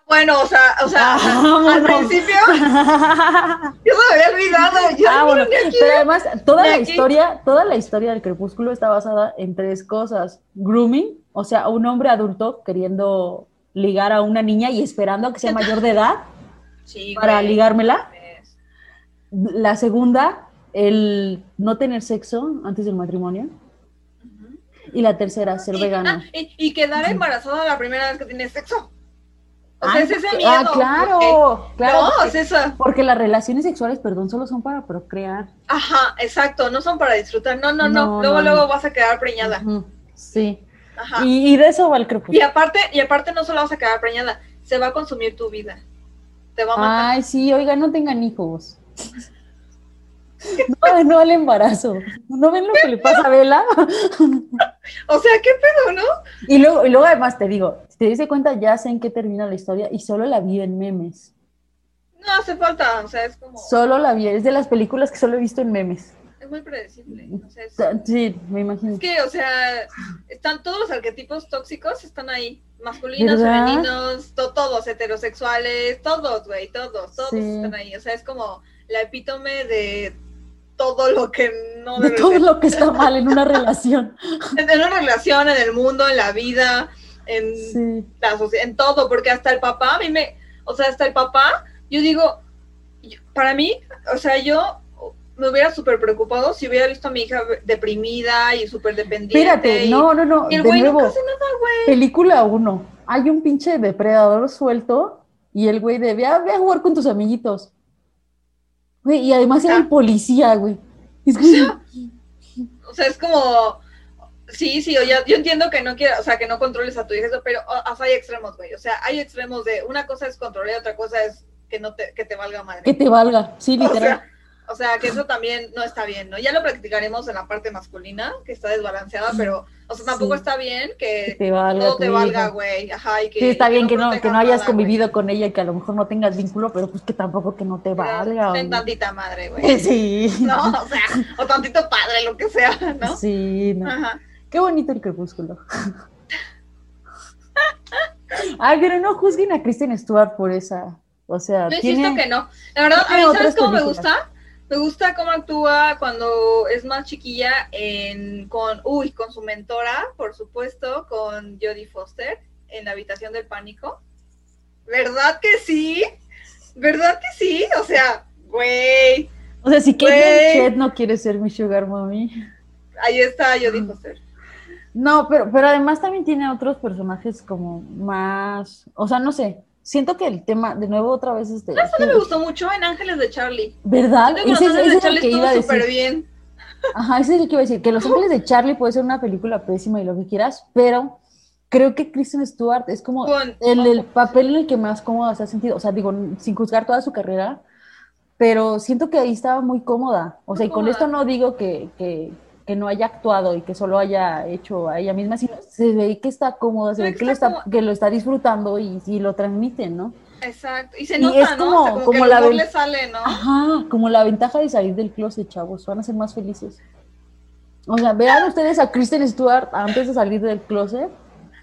Bueno, o sea, o sea, Ah, al principio yo se me había olvidado. Yo ah, bueno, aquí- pero además toda la aquí. historia, toda la historia del crepúsculo está basada en tres cosas. Grooming, o sea, un hombre adulto queriendo ligar a una niña y esperando a que sea mayor de edad Sí, para güey. ligármela. La segunda, el no tener sexo antes del matrimonio. Y la tercera, ser Y- vegano. ah, y, y quedar embarazada la primera vez que tienes sexo. O sea, Ah, es ese miedo. ah, claro, porque- claro. No, porque, es eso. porque las relaciones sexuales, perdón, solo son para procrear. Ajá, exacto. No son para disfrutar. No, no, no. No, luego, no, luego vas a quedar preñada. Sí. Ajá. Y, y de eso va el Y crepúsculo. aparte, y aparte no solo vas a quedar preñada, se va a consumir tu vida. Te va a matar. Ay, sí, oiga, no tengan hijos. No, no al embarazo. ¿No ven lo que le pasa a Vela? O sea, ¿qué pedo, no? Y luego, y luego además te digo, si te diste cuenta, ya sé en qué termina la historia y solo la vi en memes. No hace falta, o sea, es como, Solo la vi, es de las películas que solo he visto en memes. Muy predecible. O sea, es, Sí, me imagino. es que, o sea, están todos los arquetipos tóxicos, están ahí. Masculinos, ¿Verdad? femeninos, to- todos, heterosexuales, todos, güey, todos, todos Sí. están ahí. O sea, es como la epítome de todo lo que no De debe todo ser. lo que está mal en una relación. En una relación, en el mundo, en la vida, en Sí. la sociedad, en todo, porque hasta el papá, a mí me, o sea, hasta el papá, yo digo, para mí, o sea, yo me hubiera súper preocupado si hubiera visto a mi hija deprimida y súper dependiente. Espérate, y- no, no, no. y el De güey no nuevo, hace nada, güey. película 1. Hay un pinche depredador suelto y el güey de, ve a, ve a jugar con tus amiguitos. Güey, y además era el policía, güey. Es como- O sea, es como, sí, sí, o ya- yo entiendo que no quiera, o sea, que no controles a tu hija, pero o, o sea, hay extremos, güey. O sea, hay extremos de, una cosa es controlar y otra cosa es que no te, que te valga madre. que te valga, sí, O literal. sea, O sea, que eso también no está bien, ¿no? Ya lo practicaremos en la parte masculina, que está desbalanceada, pero, o sea, tampoco Sí. está bien que, Que te valga todo te valga, güey. Ajá, y que. Sí, está bien que no, que no hayas nada, convivido con ella y que a lo mejor no tengas vínculo, pero pues que tampoco que no te valga. Ten tantita madre, güey. Sí. No, o sea, o tantito padre, lo que sea, ¿no? Sí, no. Ajá. Qué bonito el crepúsculo. Ay, pero no juzguen a Kristen Stewart por esa. O sea, Yo tiene... insisto que no. La verdad, a mí, ¿sabes cómo me películas. gusta? Me gusta cómo actúa cuando es más chiquilla en, con, uy, con su mentora, por supuesto, con Jodie Foster en la habitación del pánico. ¿Verdad que sí? ¿Verdad que sí? O sea, güey, O sea, si Kate no quiere ser mi sugar mommy. ahí está Jodie Foster. No, pero, pero además también tiene otros personajes como más... O sea, no sé. Siento que el tema, de nuevo, otra vez, este... Eso no me gustó mucho en Ángeles de Charlie. ¿Verdad? Siento que Ese, Los Ángeles de Charlie que iba estuvo súper bien. Ajá, ese es el que iba a decir. Que Los Ángeles de Charlie puede ser una película pésima y lo que quieras, pero creo que Kristen Stewart es como Con- el, el papel en el que más cómoda se ha sentido. O sea, digo, sin juzgar toda su carrera, pero siento que ahí estaba muy cómoda. O sea, y con esto no digo que, que, que no haya actuado y que solo haya hecho a ella misma, sino se ve que está cómoda, se ve que lo está que lo está disfrutando y, y lo transmite, ¿no? Exacto. Y se Y nota, ¿no? O sea, como, como que el la le sale, ¿no? Ajá, como la ventaja de salir del closet, chavos, van a ser más felices. O sea, vean ustedes a Kristen Stewart antes de salir del closet.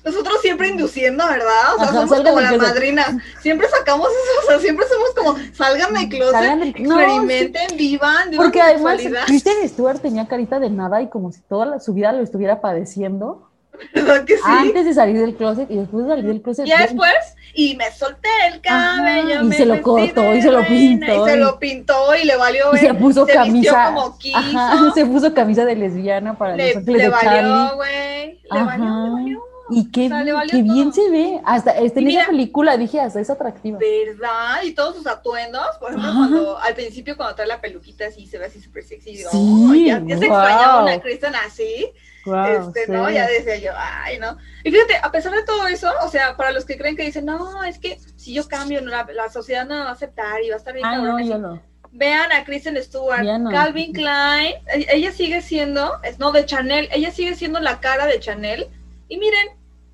Nosotros siempre induciendo, ¿verdad? O sea, Ajá, somos como closet. madrinas. Siempre sacamos eso, o sea, siempre somos como, salgan del closet, Salgan del- no, experimenten, vivan, Porque además. Kristen Stewart tenía carita de nada y como si toda la- su vida lo estuviera padeciendo ¿Verdad que sí? antes de salir del closet y después de salir del closet. ya- después, y me solté el cabello, Ajá, y me se lo cortó, y se lo reina, pintó, Y se y- lo pintó y le valió y se puso se camisa. como quiso, Ajá, se puso camisa de lesbiana para le, los ángeles le de valió, Charlie. güey, le Ajá. valió, le valió. Y qué, O sea, le valió qué bien se ve. Hasta este, en esa película dije, hasta es atractiva. ¿Verdad? Y todos sus atuendos, por ejemplo, Ajá. cuando al principio cuando trae la peluquita así, se ve así súper sexy, digo, Sí, "Oh, ya, ya se wow. extrañaba una Kristen así, Guau, este, sí. ¿no? Ya decía yo, ay, ¿no? Y fíjate, a pesar de todo eso, o sea, para los que creen que dicen, no, es que si yo cambio, la, la sociedad no me va a aceptar y va a estar bien Ah, cabrón", no, yo no. Vean a Kristen Stewart, no. Calvin Klein, e- ella sigue siendo, es, no, de Chanel, ella sigue siendo la cara de Chanel, y miren,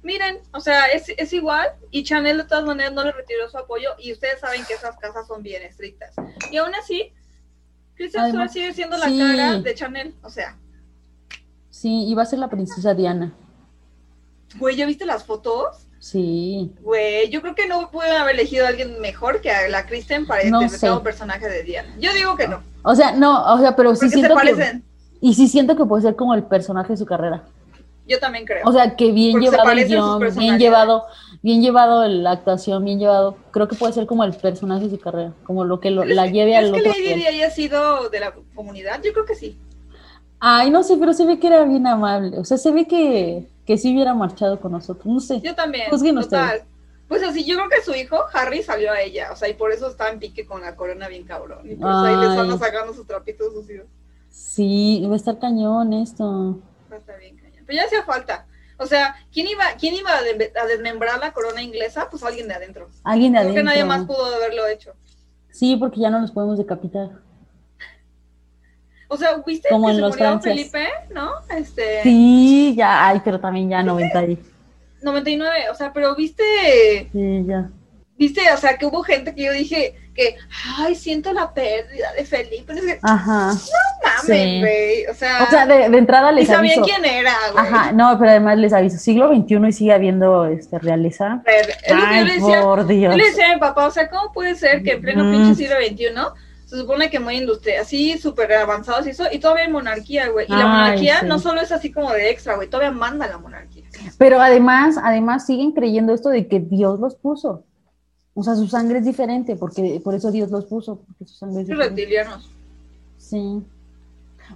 miren, o sea, es, es igual, y Chanel de todas maneras no le retiró su apoyo, y ustedes saben que esas casas son bien estrictas. Y aún así, Kristen Stewart sigue siendo la sí. cara de Chanel, o sea, Sí, iba a ser la princesa Diana. güey, ¿ya viste las fotos? Sí. Güey, yo creo que no pueden haber elegido a alguien mejor que a la Kristen para No interpretar sé. un personaje de Diana. Yo digo que no, O sea, no, o sea, pero sí porque se siento que. Y sí siento que puede ser como el personaje de su carrera. Yo también creo. O sea, que bien Porque llevado el guion, bien llevado, bien llevado la actuación, bien llevado. Creo que puede ser como el personaje de su carrera, como lo que lo- ¿Crees la lleve al ¿crees otro que Lady haya sido de la comunidad? Yo creo que sí. Ay, no sé, pero se ve que era bien amable. O sea, se ve que, que sí hubiera marchado con nosotros. No sé. Yo también. Juzguen total. Pues así, yo creo que su hijo, Harry, salió a ella. O sea, y por eso está en pique con la corona bien cabrón. Y por eso ahí les Ay. sacando sus trapitos sucios. Sí, va a estar cañón esto. Va a estar bien cañón. Pero ya hacía falta. O sea, ¿quién iba, quién iba a, de- a desmembrar la corona inglesa? Pues alguien de adentro. Alguien de Creo que nadie más adentro. pudo haberlo hecho. Sí, porque ya no los podemos decapitar. O sea, ¿viste Como que en se los murió. Felipe? ¿No? Este. Sí, ya, ay, pero también ya 90 ahí. 99. O sea, pero viste. Sí, ya. Viste, o sea, que hubo gente que yo dije que, ay, siento la pérdida de Felipe. No mames, Sí. güey. O sea, O sea, de, de entrada y les sabían aviso. quién era, güey. Ajá, no, pero además les aviso. Siglo XXI y sigue habiendo este, realeza. Yo Ay, decía, por Dios. yo le decía a mi papá, o sea, ¿cómo puede ser que en pleno Mm. pinche siglo XXI se supone que muy industria, así súper avanzados y eso, y todavía hay monarquía, güey? Y la monarquía sí. no solo es así como de extra, güey, todavía manda la monarquía. Pero además, además siguen creyendo esto de que Dios los puso. O sea, su sangre es diferente, porque por eso Dios los puso, porque su sangre es Los diferente. reptilianos. Sí.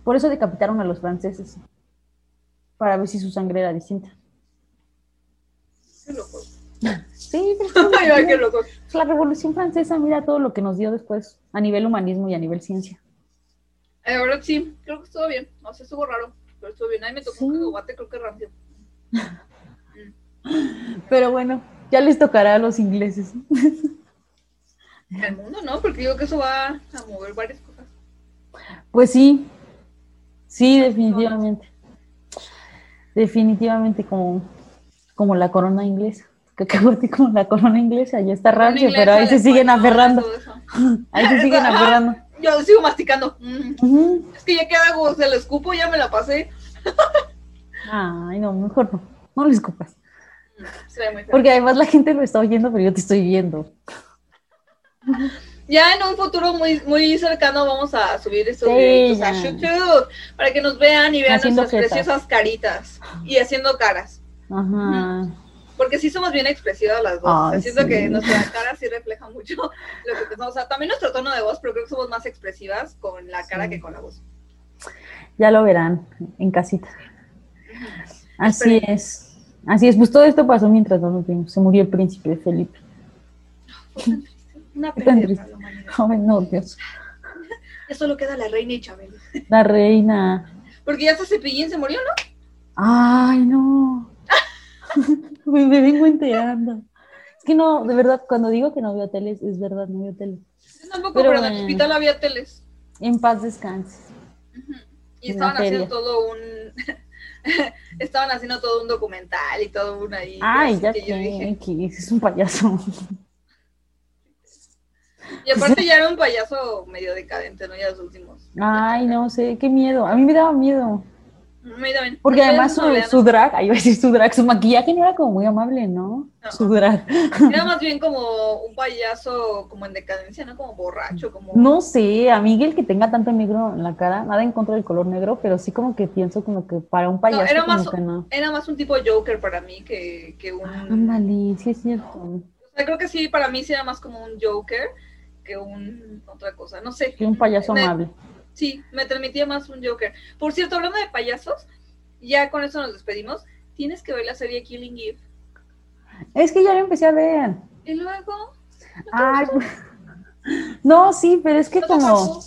Por eso decapitaron a los franceses. Para ver si su sangre era distinta. Qué loco. Sí, pero Ay, ay, qué loco. la Revolución Francesa, mira todo lo que nos dio después a nivel humanismo y a nivel ciencia. Eh, La verdad sí, creo que estuvo bien. O sea, estuvo raro, pero estuvo bien. Ahí me tocó Sí. un guate, creo que rancio. Pero bueno, ya les tocará a los ingleses. El mundo, ¿no? Porque digo que eso va a mover varias cosas. Pues sí, sí, definitivamente. Definitivamente como, como la corona inglesa. Cacahuate como la corona inglesa, ya está rancio, pero ahí se siguen aferrando. Ahí se siguen aferrando. Yo sigo masticando. Mm. Es que ya queda algo, se lo escupo, ya me la pasé. Ay, no, mejor no. No lo escupas. Porque además la gente lo está oyendo, pero yo te estoy viendo. Ya en un futuro muy, muy cercano vamos a subir estos videos a YouTube para que nos vean y vean nuestras preciosas caritas y haciendo caras. Ajá. Porque sí somos bien expresivas las dos. Siento que nuestra cara sí refleja mucho lo que pensamos. O sea, también nuestro tono de voz, pero creo que somos más expresivas con la cara que con la voz. Ya lo verán en casita. Así es. Así es. Pues todo esto pasó mientras nos vimos. Se murió el príncipe Felipe. Una pérdida Ay, no, Dios. Ya solo queda la reina y Chabel. La reina. Porque ya hasta Cepillín se murió, ¿no? Ay, no. me, vengo enterando. Es que no, de verdad, cuando digo que no veo teles, es verdad, no veo teles. Yo tampoco, pero, en el hospital había teles. En paz descanse. Y estaban haciendo todo un... estaban haciendo todo un documental y todo un ahí. Ay, ya que yo dije, que es un payaso. Y aparte ya era un payaso medio decadente, ¿no? Ya los últimos. Ay, no sé, qué miedo. A mí me daba miedo. Porque además su, su, drag, ahí iba a decir su drag, su maquillaje no era como muy amable, ¿no? Su drag. Era más bien como un payaso como en decadencia, ¿no? Como borracho, como... No sé, a Miguel que tenga tanto negro en la cara, nada en contra del color negro, pero sí como que pienso como que para un payaso era más. Era más un tipo Joker para mí que, que un... Ándale, sí es cierto. O sea, creo que sí, para mí sí era más como un Joker que un otra cosa, no sé. Que un payaso amable. Sí, me transmitía más un Joker. Por cierto, hablando de payasos, ya con eso nos despedimos. Tienes que ver la serie Killing Eve. Es que ya la empecé a ver. ¿Y luego? no, sí, pero es que como...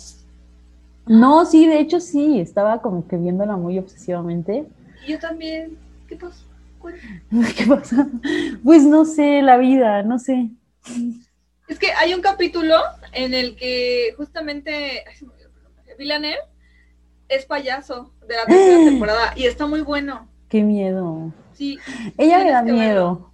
No, sí, de hecho sí, estaba como que viéndola muy obsesivamente. yo también. ¿Qué pasó? ¿Qué pasa? Pues no sé, la vida, no sé. Es que hay un capítulo en el que justamente Villanelle es payaso de la tercera temporada y está muy bueno. Qué miedo. Sí. Ella me da miedo.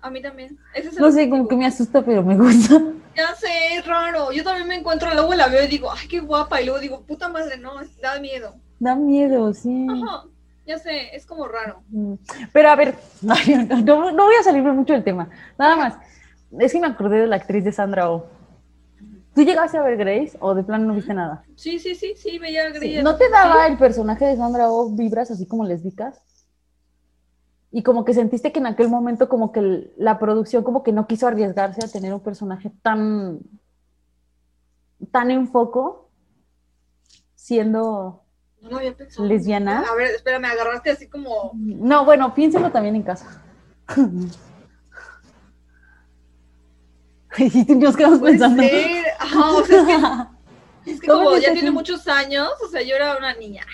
A mí también. no sé, como que me asusta, pero me gusta. Ya sé, es raro. Yo también me encuentro, luego la veo y digo, ay, qué guapa. Y luego digo, puta madre, no, da miedo. Da miedo, sí. Ajá. Ya sé, es como raro. Mm. Pero a ver, no, no voy a salirme mucho del tema. Nada más. Es que me acordé de la actriz de Sandra Oh. ¿Tú llegaste a ver Grace o de plano no viste nada? Sí, sí, sí, sí, veía Grace. ¿No te daba el personaje de Sandra Oh vibras así como lésbicas? Y como que sentiste que en aquel momento como que la producción como que no quiso arriesgarse a tener un personaje tan tan en foco siendo no había pensado. lesbiana. A ver, espera, me agarraste así como No, bueno, piénselo también en casa. y nos quedamos pensando. Ajá, o sea, es que, es que como ya tiene muchos años, o sea, yo era una niña.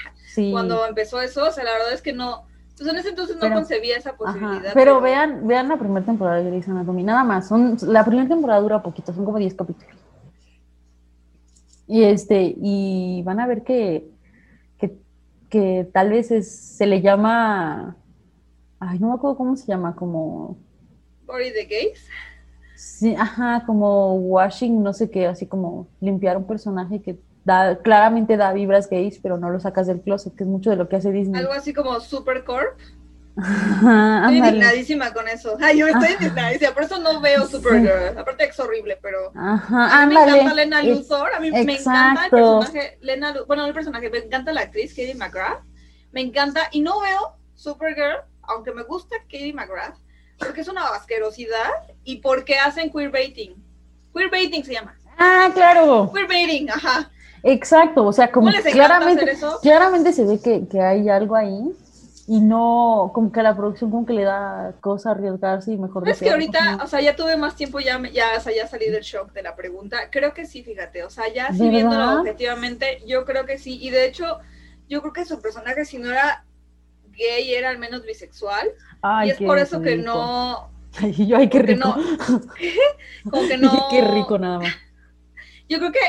Cuando empezó eso, o sea, la verdad es que no, pues en ese entonces no concebía esa posibilidad. pero, vean, vean la primera temporada de Grey's Anatomy, nada más. Son, la primera temporada dura poquito, son como 10 capítulos. Y este, y van a ver que, que, que tal vez es, se le llama, ay, no me acuerdo cómo se llama, como... Body the Gays. Sí, ajá, como washing, no sé qué, así como limpiar un personaje que da, claramente da vibras gays, pero no lo sacas del closet, que es mucho de lo que hace Disney. Algo así como Supercorp. estoy indignadísima con eso. Ay, yo estoy indignadísima, por eso no veo Supergirl. Aparte es horrible, pero Ajá, a mí me encanta Lena Luthor, a mí me encanta el personaje, Lena, bueno, el personaje, me encanta la actriz Katie McGrath, me encanta, y no veo Supergirl, aunque me gusta Katie McGrath, porque es una asquerosidad y porque hacen queerbaiting. Queerbaiting se llama. Ah, claro. Queerbaiting, ajá. Exacto, o sea, como claramente, claramente se ve que, que, hay algo ahí y no, como que a la producción como que le da cosa arriesgarse y mejor... Es que ahorita, o sea, ya tuve más tiempo, ya, ya, o sea, ya salí del shock de la pregunta. Creo que sí, fíjate, o sea, ya sí viéndolo objetivamente, yo creo que sí. Y de hecho, yo creo que su personaje, si no era gay, era al menos bisexual y es por eso que no. Ay, yo, ay, qué rico. No, como que no. qué rico, nada más. Yo creo que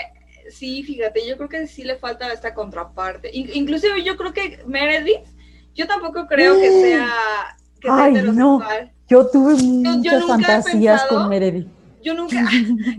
sí, fíjate, yo creo que sí le falta esta contraparte. In- inclusive yo creo que Meredith, yo tampoco creo que sea, que sea Ay, no. Yo tuve muchas fantasías pensado- con Meredith. Yo nunca,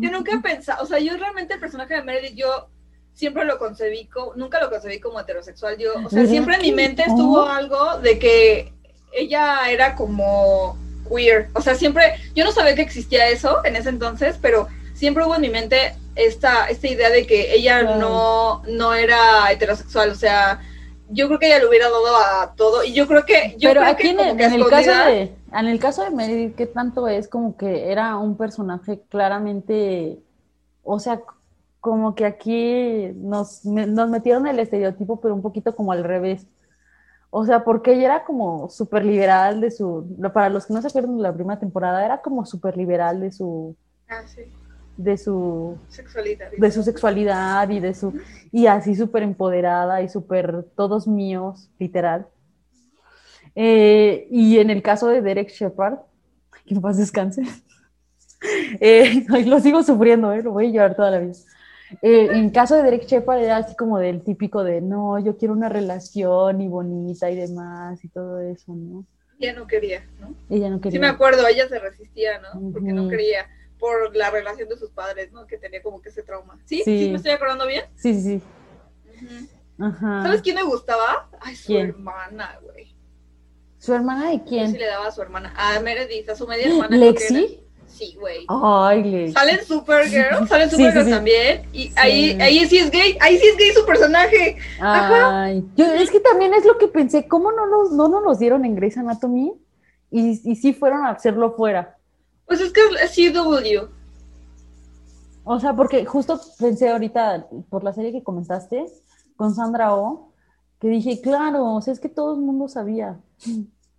yo nunca he pensado, o sea, yo realmente el personaje de Meredith, yo siempre lo concebí como, nunca lo concebí como heterosexual. Yo, o sea, ¿Verdad siempre en mi mente estuvo algo de que ella era como queer. O sea, siempre, yo no sabía que existía eso en ese entonces, pero siempre hubo en mi mente esta, esta idea de que ella no, no era heterosexual. O sea, yo creo que ella le hubiera dado a todo. Y yo creo que, yo Pero creo aquí que en como el, que en el caso de, en el caso de Meredith, ¿qué tanto es como que era un personaje claramente, o sea, como que aquí nos, nos metieron el estereotipo, pero un poquito como al revés. O sea, porque ella era como súper liberal de su, para los que no se acuerdan de la primera temporada, era como súper liberal de su, Ah, sí, de su, sexualidad. de su sexualidad y de su y así súper empoderada y súper todos míos, literal. Eh, y en el caso de Derek Shepard, que en paz descanse, eh, lo sigo sufriendo, eh, lo voy a llevar toda la vida. Eh, en caso de Derek Shepard era así como del típico de no, yo quiero una relación y bonita y demás y todo eso, ¿no? Ella no quería, ¿no? Ella no Sí me quería. acuerdo, ella se resistía, ¿no? Porque no quería, por la relación de sus padres, ¿no? Que tenía como que ese trauma. ¿Sí? ¿Sí, Sí. me estoy acordando bien? Sí, sí, sí. Ujú. Ajá. ¿Sabes quién me gustaba? Ay, su ¿Quién? hermana, güey. ¿Su hermana de Yo quién? sí le daba a su hermana. A Meredith, a su media hermana. creo que era. ¿Lexi? Sí, güey. Ay. Sale en Supergirl, sale en Sí, Supergirl sí, sí. también. Y ahí, ahí sí es gay, ahí sí es gay su personaje. Ay, yo, es que también es lo que pensé, ¿cómo no nos, no nos los dieron en Grey's Anatomy? Y, y sí fueron a hacerlo fuera. Pues es que es CW. O sea, porque justo pensé ahorita, por la serie que comentaste, con Sandra Oh, que dije, claro, o sea, es que todo el mundo sabía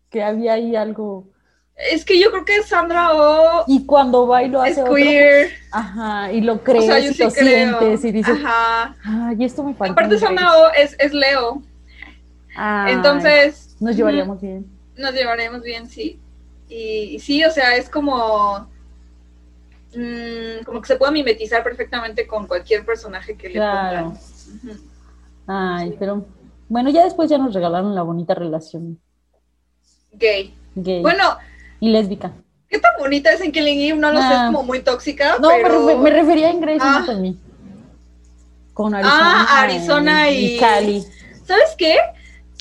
que había ahí algo. Es que yo creo que Sandra Oh Y cuando va y lo es hace otro, queer. ajá, y lo O crees sea, yo y sí lo creo. sientes y dices, Ajá. ay, esto me falta. Aparte en Grey's". Sandra Oh es, es Leo. Ay, Entonces. nos llevaríamos bien. Nos llevaremos bien, sí. Y, y sí, o sea, es como. mm, como que se puede mimetizar perfectamente con cualquier personaje que le Claro. pongan. Ujú. Ay, pero bueno, ya después ya nos regalaron la bonita relación Gay. gay Bueno, y lésbica. ¿qué tan bonita es en Killing Eve? No lo sé, Ah. es como muy tóxica. No, me pero... me, refería en Grey's Ah. Anatomy. Con Arizona. Ah, Arizona y- Cali. ¿Sabes qué?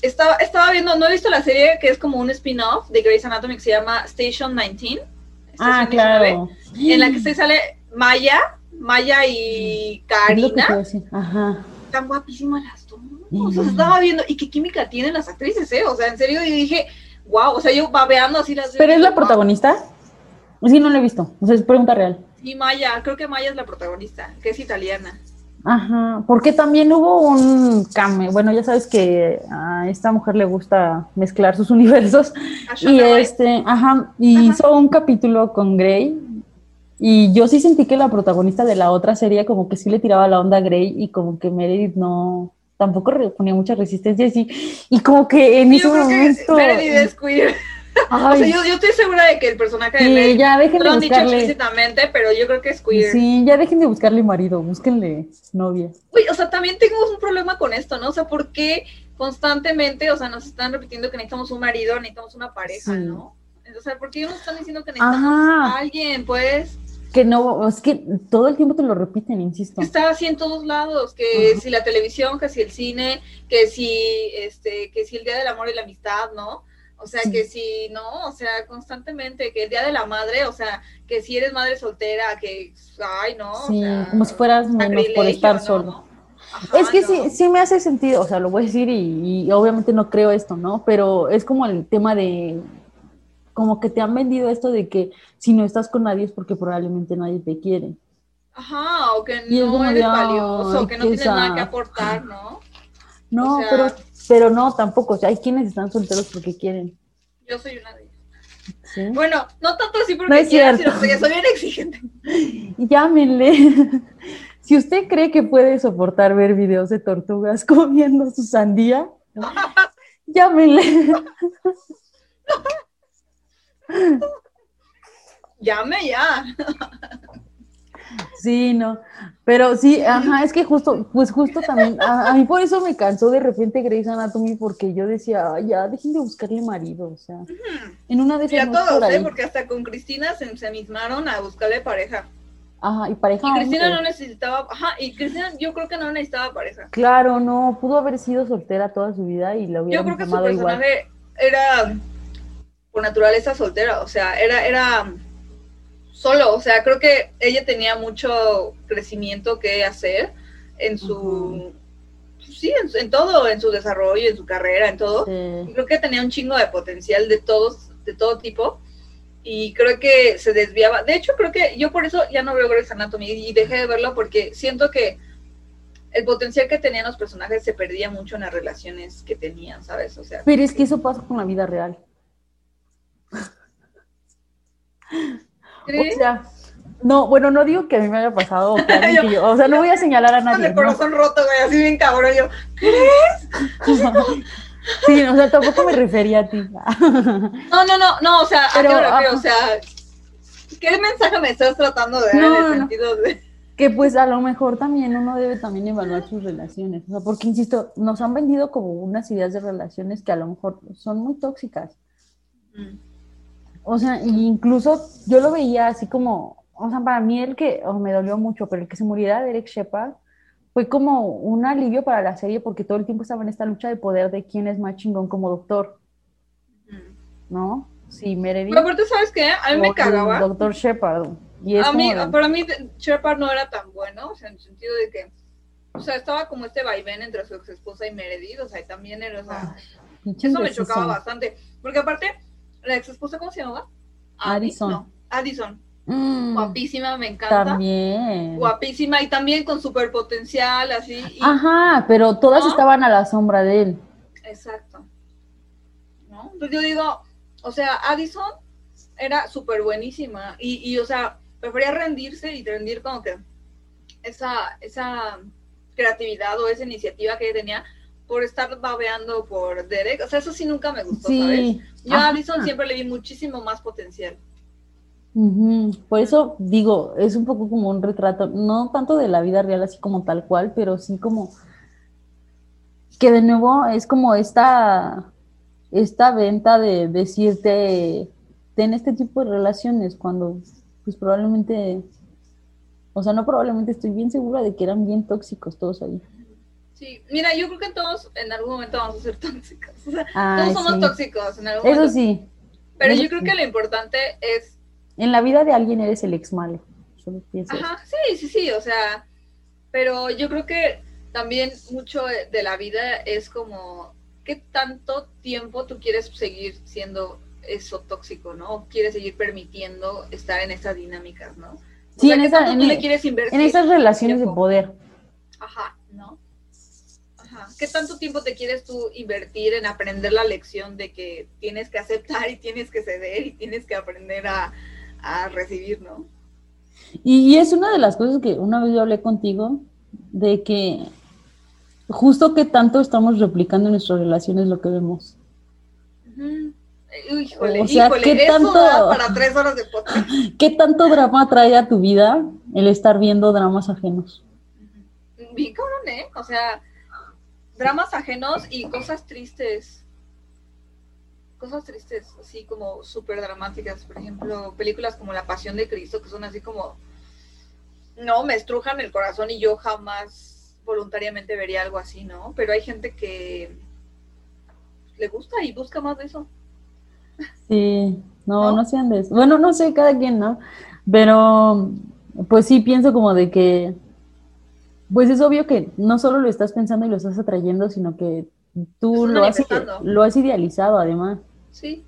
Estaba, estaba viendo, no he visto la serie que es como un spin-off de Grey's Anatomy que se llama Station 19. Ah, Station 19, claro. En la que se sale Maya, Maya y a Karina. Ajá. Están guapísimas las dos. Mm. O sea, estaba viendo, y qué química tienen las actrices, ¿eh? O sea, en serio, yo dije, wow, o sea, yo babeando así las ¿Pero y es la protagonista? Sí, no la he visto. O sea, es pregunta real. Sí, Maya, creo que Maya es la protagonista, que es italiana. Ajá, porque también hubo un cambio. Bueno, ya sabes que a esta mujer le gusta mezclar sus universos. Y este, ajá, y Ajá. hizo un capítulo con Grey. Y yo sí sentí que la protagonista de la otra serie como que sí le tiraba la onda a Grey y como que Meredith no, tampoco ponía mucha resistencia y, y como que en ese que momento... Meredith es queer. O ay, sea, yo, yo estoy segura de que el personaje de Meredith, ya dejen de lo han dicho explícitamente, pero yo creo que es queer. Sí, ya dejen de buscarle marido, búsquenle novia. Uy, o sea, también tengo un problema con esto, ¿no? O sea, ¿por qué constantemente, o sea, nos están repitiendo que necesitamos un marido, necesitamos una pareja, Sí. ¿no? O sea, ¿por qué nos están diciendo que necesitamos Ajá. a alguien, pues? Que no, es que todo el tiempo te lo repiten, insisto. Está así en todos lados, que si la televisión, que si el cine, que si este, que si el Día del Amor y la Amistad, ¿no? O sea, Sí. que si, no, o sea, constantemente, que el Día de la Madre, o sea, que si eres madre soltera, que, ay, no, o Sí, sea, como si fueras menos por estar ¿no? solo. Ajá, Es que no. sí, sí me hace sentido, o sea, lo voy a decir y, y obviamente no creo esto, ¿no? Pero es como el tema de, como que te han vendido esto de que si no estás con nadie es porque probablemente nadie te quiere. Ajá, o que Y no eres de, valioso, ay, que no tienes nada que aportar, ¿no? No, O sea- pero, pero no, tampoco, o sea, hay quienes están solteros porque quieren. Yo soy una de ellas. ¿sí? Bueno, no tanto así porque No es cierto. sino porque soy bien exigente. Llámenle. Si usted cree que puede soportar ver videos de tortugas comiendo su sandía, llámenle. Llame ya. Sí, no, pero sí, ajá, es que justo, pues justo también, a, mí por eso me cansó de repente Grey's Anatomy, porque yo decía, ya, dejen de buscarle marido, o sea, en una de esas... Ya todos, ¿eh? Porque hasta con Cristina se, se mismaron a buscarle pareja. Ajá, y pareja. Y Cristina no necesitaba, ajá, y Cristina yo creo que no necesitaba pareja. Claro, no, pudo haber sido soltera toda su vida y la hubiera Yo creo que su personaje era por naturaleza soltera, o sea, era, era solo, o sea, creo que ella tenía mucho crecimiento que hacer en su, sí, en, todo, en su desarrollo, en su carrera, en todo. Creo que tenía un chingo de potencial de todos, de todo tipo. Y creo que se desviaba. De hecho, creo que yo por eso ya no veo Grey's Anatomy y dejé de verlo porque siento que el potencial que tenían los personajes se perdía mucho en las relaciones que tenían, ¿sabes? O sea, pero es que eso pasa con la vida real. O sea, no, bueno, no digo que a mí me haya pasado, o, que yo, o sea, no voy a señalar a nadie. El corazón roto, güey, así bien cabrón, yo, ¿crees? sí, o sea, tampoco me refería a ti. no, no, no, no, o sea, ¿a qué me refiero? O sea, ¿qué mensaje me estás tratando de dar en el sentido de...? Que pues a lo mejor también uno debe también evaluar sus relaciones, o sea, porque insisto, nos han vendido como unas ideas de relaciones que a lo mejor son muy tóxicas. Mm. O sea, incluso yo lo veía así como, o sea, para mí el que, me dolió mucho, pero el que se muriera Derek Shepard fue como un alivio para la serie porque todo el tiempo estaba en esta lucha de poder de quién es más chingón como doctor. ¿No? Sí, Meredith. Pero aparte, ¿sabes qué? A mí me cagaba. Doctor Shepard. Y a mí, para mí, Shepard no era tan bueno, o sea, en el sentido de que, o sea, estaba como este vaivén entre su ex esposa y Meredith, o sea, y también era, o sea, eso me chocaba bastante. Porque aparte, la ex esposa, ¿cómo se llamaba? Addison. No, Addison. Mm, guapísima, me encanta. También. Guapísima y también con super potencial, así. Ajá, pero todas estaban a la sombra de él. Exacto. ¿No? Entonces yo digo, o sea, Addison era súper buenísima y, y, o sea, prefería rendirse y rendir como que esa, esa creatividad o esa iniciativa que ella tenía por estar babeando por Derek. O sea, eso sí nunca me gustó, ¿sabes? Yo a Addison siempre le vi muchísimo más potencial. Por eso digo, es un poco como un retrato, no tanto de la vida real así como tal cual, pero sí como que de nuevo es como esta, esta venta de decirte, ten este tipo de relaciones cuando pues probablemente, o sea, no probablemente, estoy bien segura de que eran bien tóxicos todos ahí. Sí, mira, yo creo que todos en algún momento vamos a ser tóxicos. O sea, todos somos tóxicos en algún momento. Eso sí. Pero yo creo que lo importante es. En la vida de alguien eres el ex malo. Ajá, sí, sí, sí. O sea, pero yo creo que también mucho de la vida es como qué tanto tiempo tú quieres seguir siendo eso tóxico, ¿no? O quieres seguir permitiendo estar en esas dinámicas, ¿no? sí, en, esa, en, en esas relaciones de poder. Ajá, ¿no? ¿Qué tanto tiempo te quieres tú invertir en aprender la lección de que tienes que aceptar y tienes que ceder y tienes que aprender a, recibir, ¿no? Y, es una de las cosas que una vez yo hablé contigo, de que justo que tanto estamos replicando en nuestras relaciones lo que vemos. Híjole, o sea, ¿qué tanto, para tres horas de podcast. ¿Qué tanto drama trae a tu vida el estar viendo dramas ajenos? Bien cabrón, ¿eh? O sea, dramas ajenos y cosas tristes. Cosas tristes, así como súper dramáticas. Por ejemplo, películas como La Pasión de Cristo, que son así como. No, me estrujan el corazón y yo jamás voluntariamente vería algo así, ¿no? Pero hay gente que le gusta y busca más de eso. Sí, no, no, no sean de eso. Bueno, no sé, cada quien, ¿no? Pero, pues sí pienso como de que pues es obvio que no solo lo estás pensando y lo estás atrayendo, sino que tú lo has, lo has idealizado además. Sí,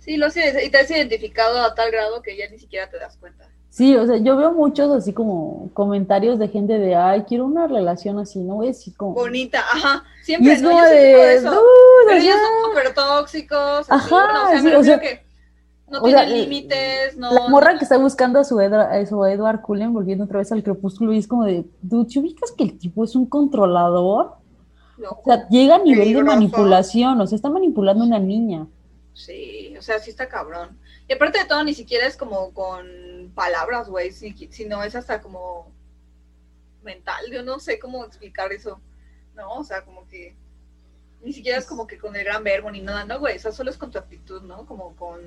sí, lo has, y te has identificado a tal grado que ya ni siquiera te das cuenta. Sí, o sea, yo veo muchos así como comentarios de gente de, ay, quiero una relación así, ¿no? Es así como... Bonita, ajá, siempre, es ¿no? Como de, eso. Pero ellos son súper tóxicos, ajá, sí, o sea, que no tiene límites, no. La morra que está buscando a su, Edward, Cullen, volviendo otra vez al crepúsculo, y es como de, ¿tú te ubicas que el tipo es un controlador? o sea, llega a nivel de manipulación, o sea, está manipulando a una niña. Sí, o sea, sí está cabrón. Y aparte de todo, ni siquiera es como con palabras, güey, sino es hasta como mental. Yo no sé cómo explicar eso, ¿no? O sea, como que ni siquiera es como que con el gran verbo ni nada, no, güey, eso solo es con tu actitud, ¿no? Como con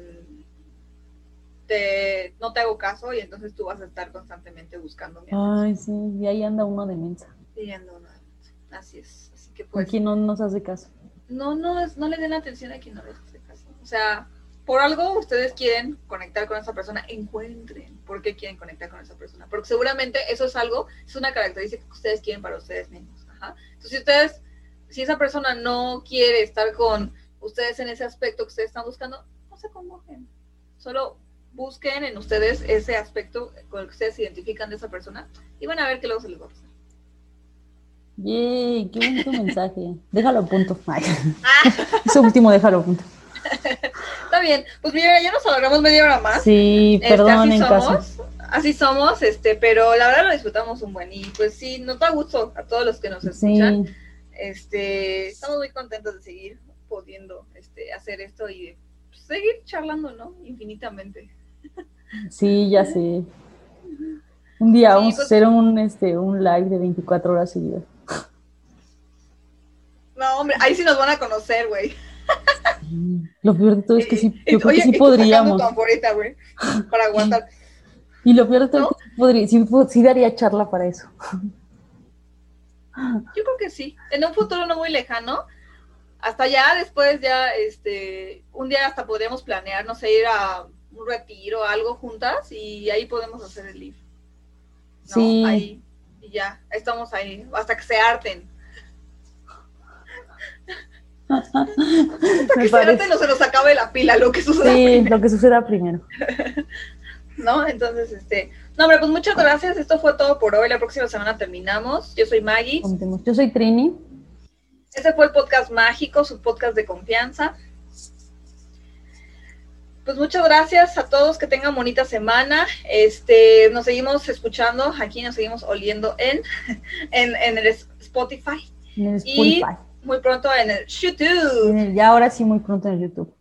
te, no te hago caso y entonces tú vas a estar constantemente buscándome. Ay, sí, y ahí anda uno de mensa. Y anda uno de Así es. Así que pues. Aquí no nos hace caso. No, no, no le den atención a quien no les hace caso. O sea, por algo ustedes quieren conectar con esa persona, encuentren por qué quieren conectar con esa persona. Porque seguramente eso es algo, es una característica que ustedes quieren para ustedes mismos. Ajá. Entonces, si ustedes, si esa persona no quiere estar con ustedes en ese aspecto que ustedes están buscando, no se convoquen. Solo busquen en ustedes ese aspecto con el que ustedes se identifican de esa persona y van a ver que luego se les va a pasar. Yay, qué bonito mensaje. Déjalo a punto. Ese último déjalo a punto. Está bien. Pues mira, ya nos alargamos media hora más. Sí, este, perdón en somos, Así somos, este, pero la verdad lo disfrutamos un buen. Y pues sí, nos da gusto a todos los que nos escuchan. Este, estamos muy contentos de seguir pudiendo este, hacer esto y seguir charlando, ¿no? Infinitamente. Sí, ya sé. Un día vamos a pues hacer un, este, un live de 24 horas seguidas. No, hombre, ahí sí nos van a conocer, güey. Lo peor de todo es que sí, yo creo que sí podríamos. para aguantar. Y lo peor de todo es que sí, sí, daría charla para eso. Yo creo que sí. En un futuro no muy lejano, hasta ya después ya, este, un día hasta podríamos planear, no sé, ir a un retiro, algo juntas y ahí podemos hacer el live. Sí. Ahí, y ya, estamos ahí, hasta que se harten. hasta que se harten o se nos acabe la pila, lo que suceda sí, lo que suceda primero. ¿No? Entonces, este, no, hombre, pues muchas gracias. Esto fue todo por hoy. La próxima semana terminamos. Yo soy Maggie. Yo soy Trini. Ese fue el podcast mágico, su podcast de confianza pues muchas gracias a todos, que tengan bonita semana. Este, nos seguimos escuchando, aquí nos seguimos oliendo en, en, el Spotify. Y muy pronto en el YouTube. Ya ahora sí, muy pronto en el YouTube.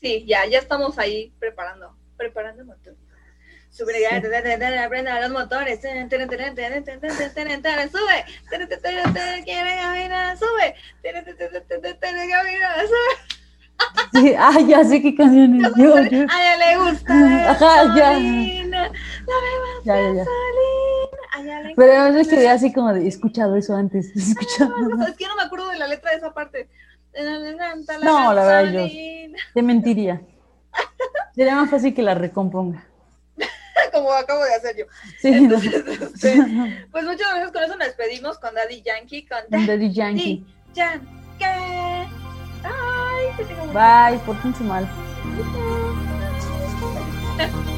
Sí, ya, ya estamos ahí preparando, preparando el motor. Sube, aprenda los motores, sube, sube, sube, sube. Sí, ah, ya sé qué canción es. Yo, A ella le gusta. Ajá, ya. La ya, ya, ya. Pero yo quedé así como de, he escuchado eso antes. Escuchado. es que no me acuerdo de la letra de esa parte. No, la verdad, yo te mentiría. Sería más fácil que la recomponga. Como acabo de hacer yo. Sí, Entonces, este, pues muchas gracias. Con eso nos despedimos con Daddy Yankee. Con Daddy Yankee. Yankee. Bye, pórtense mal.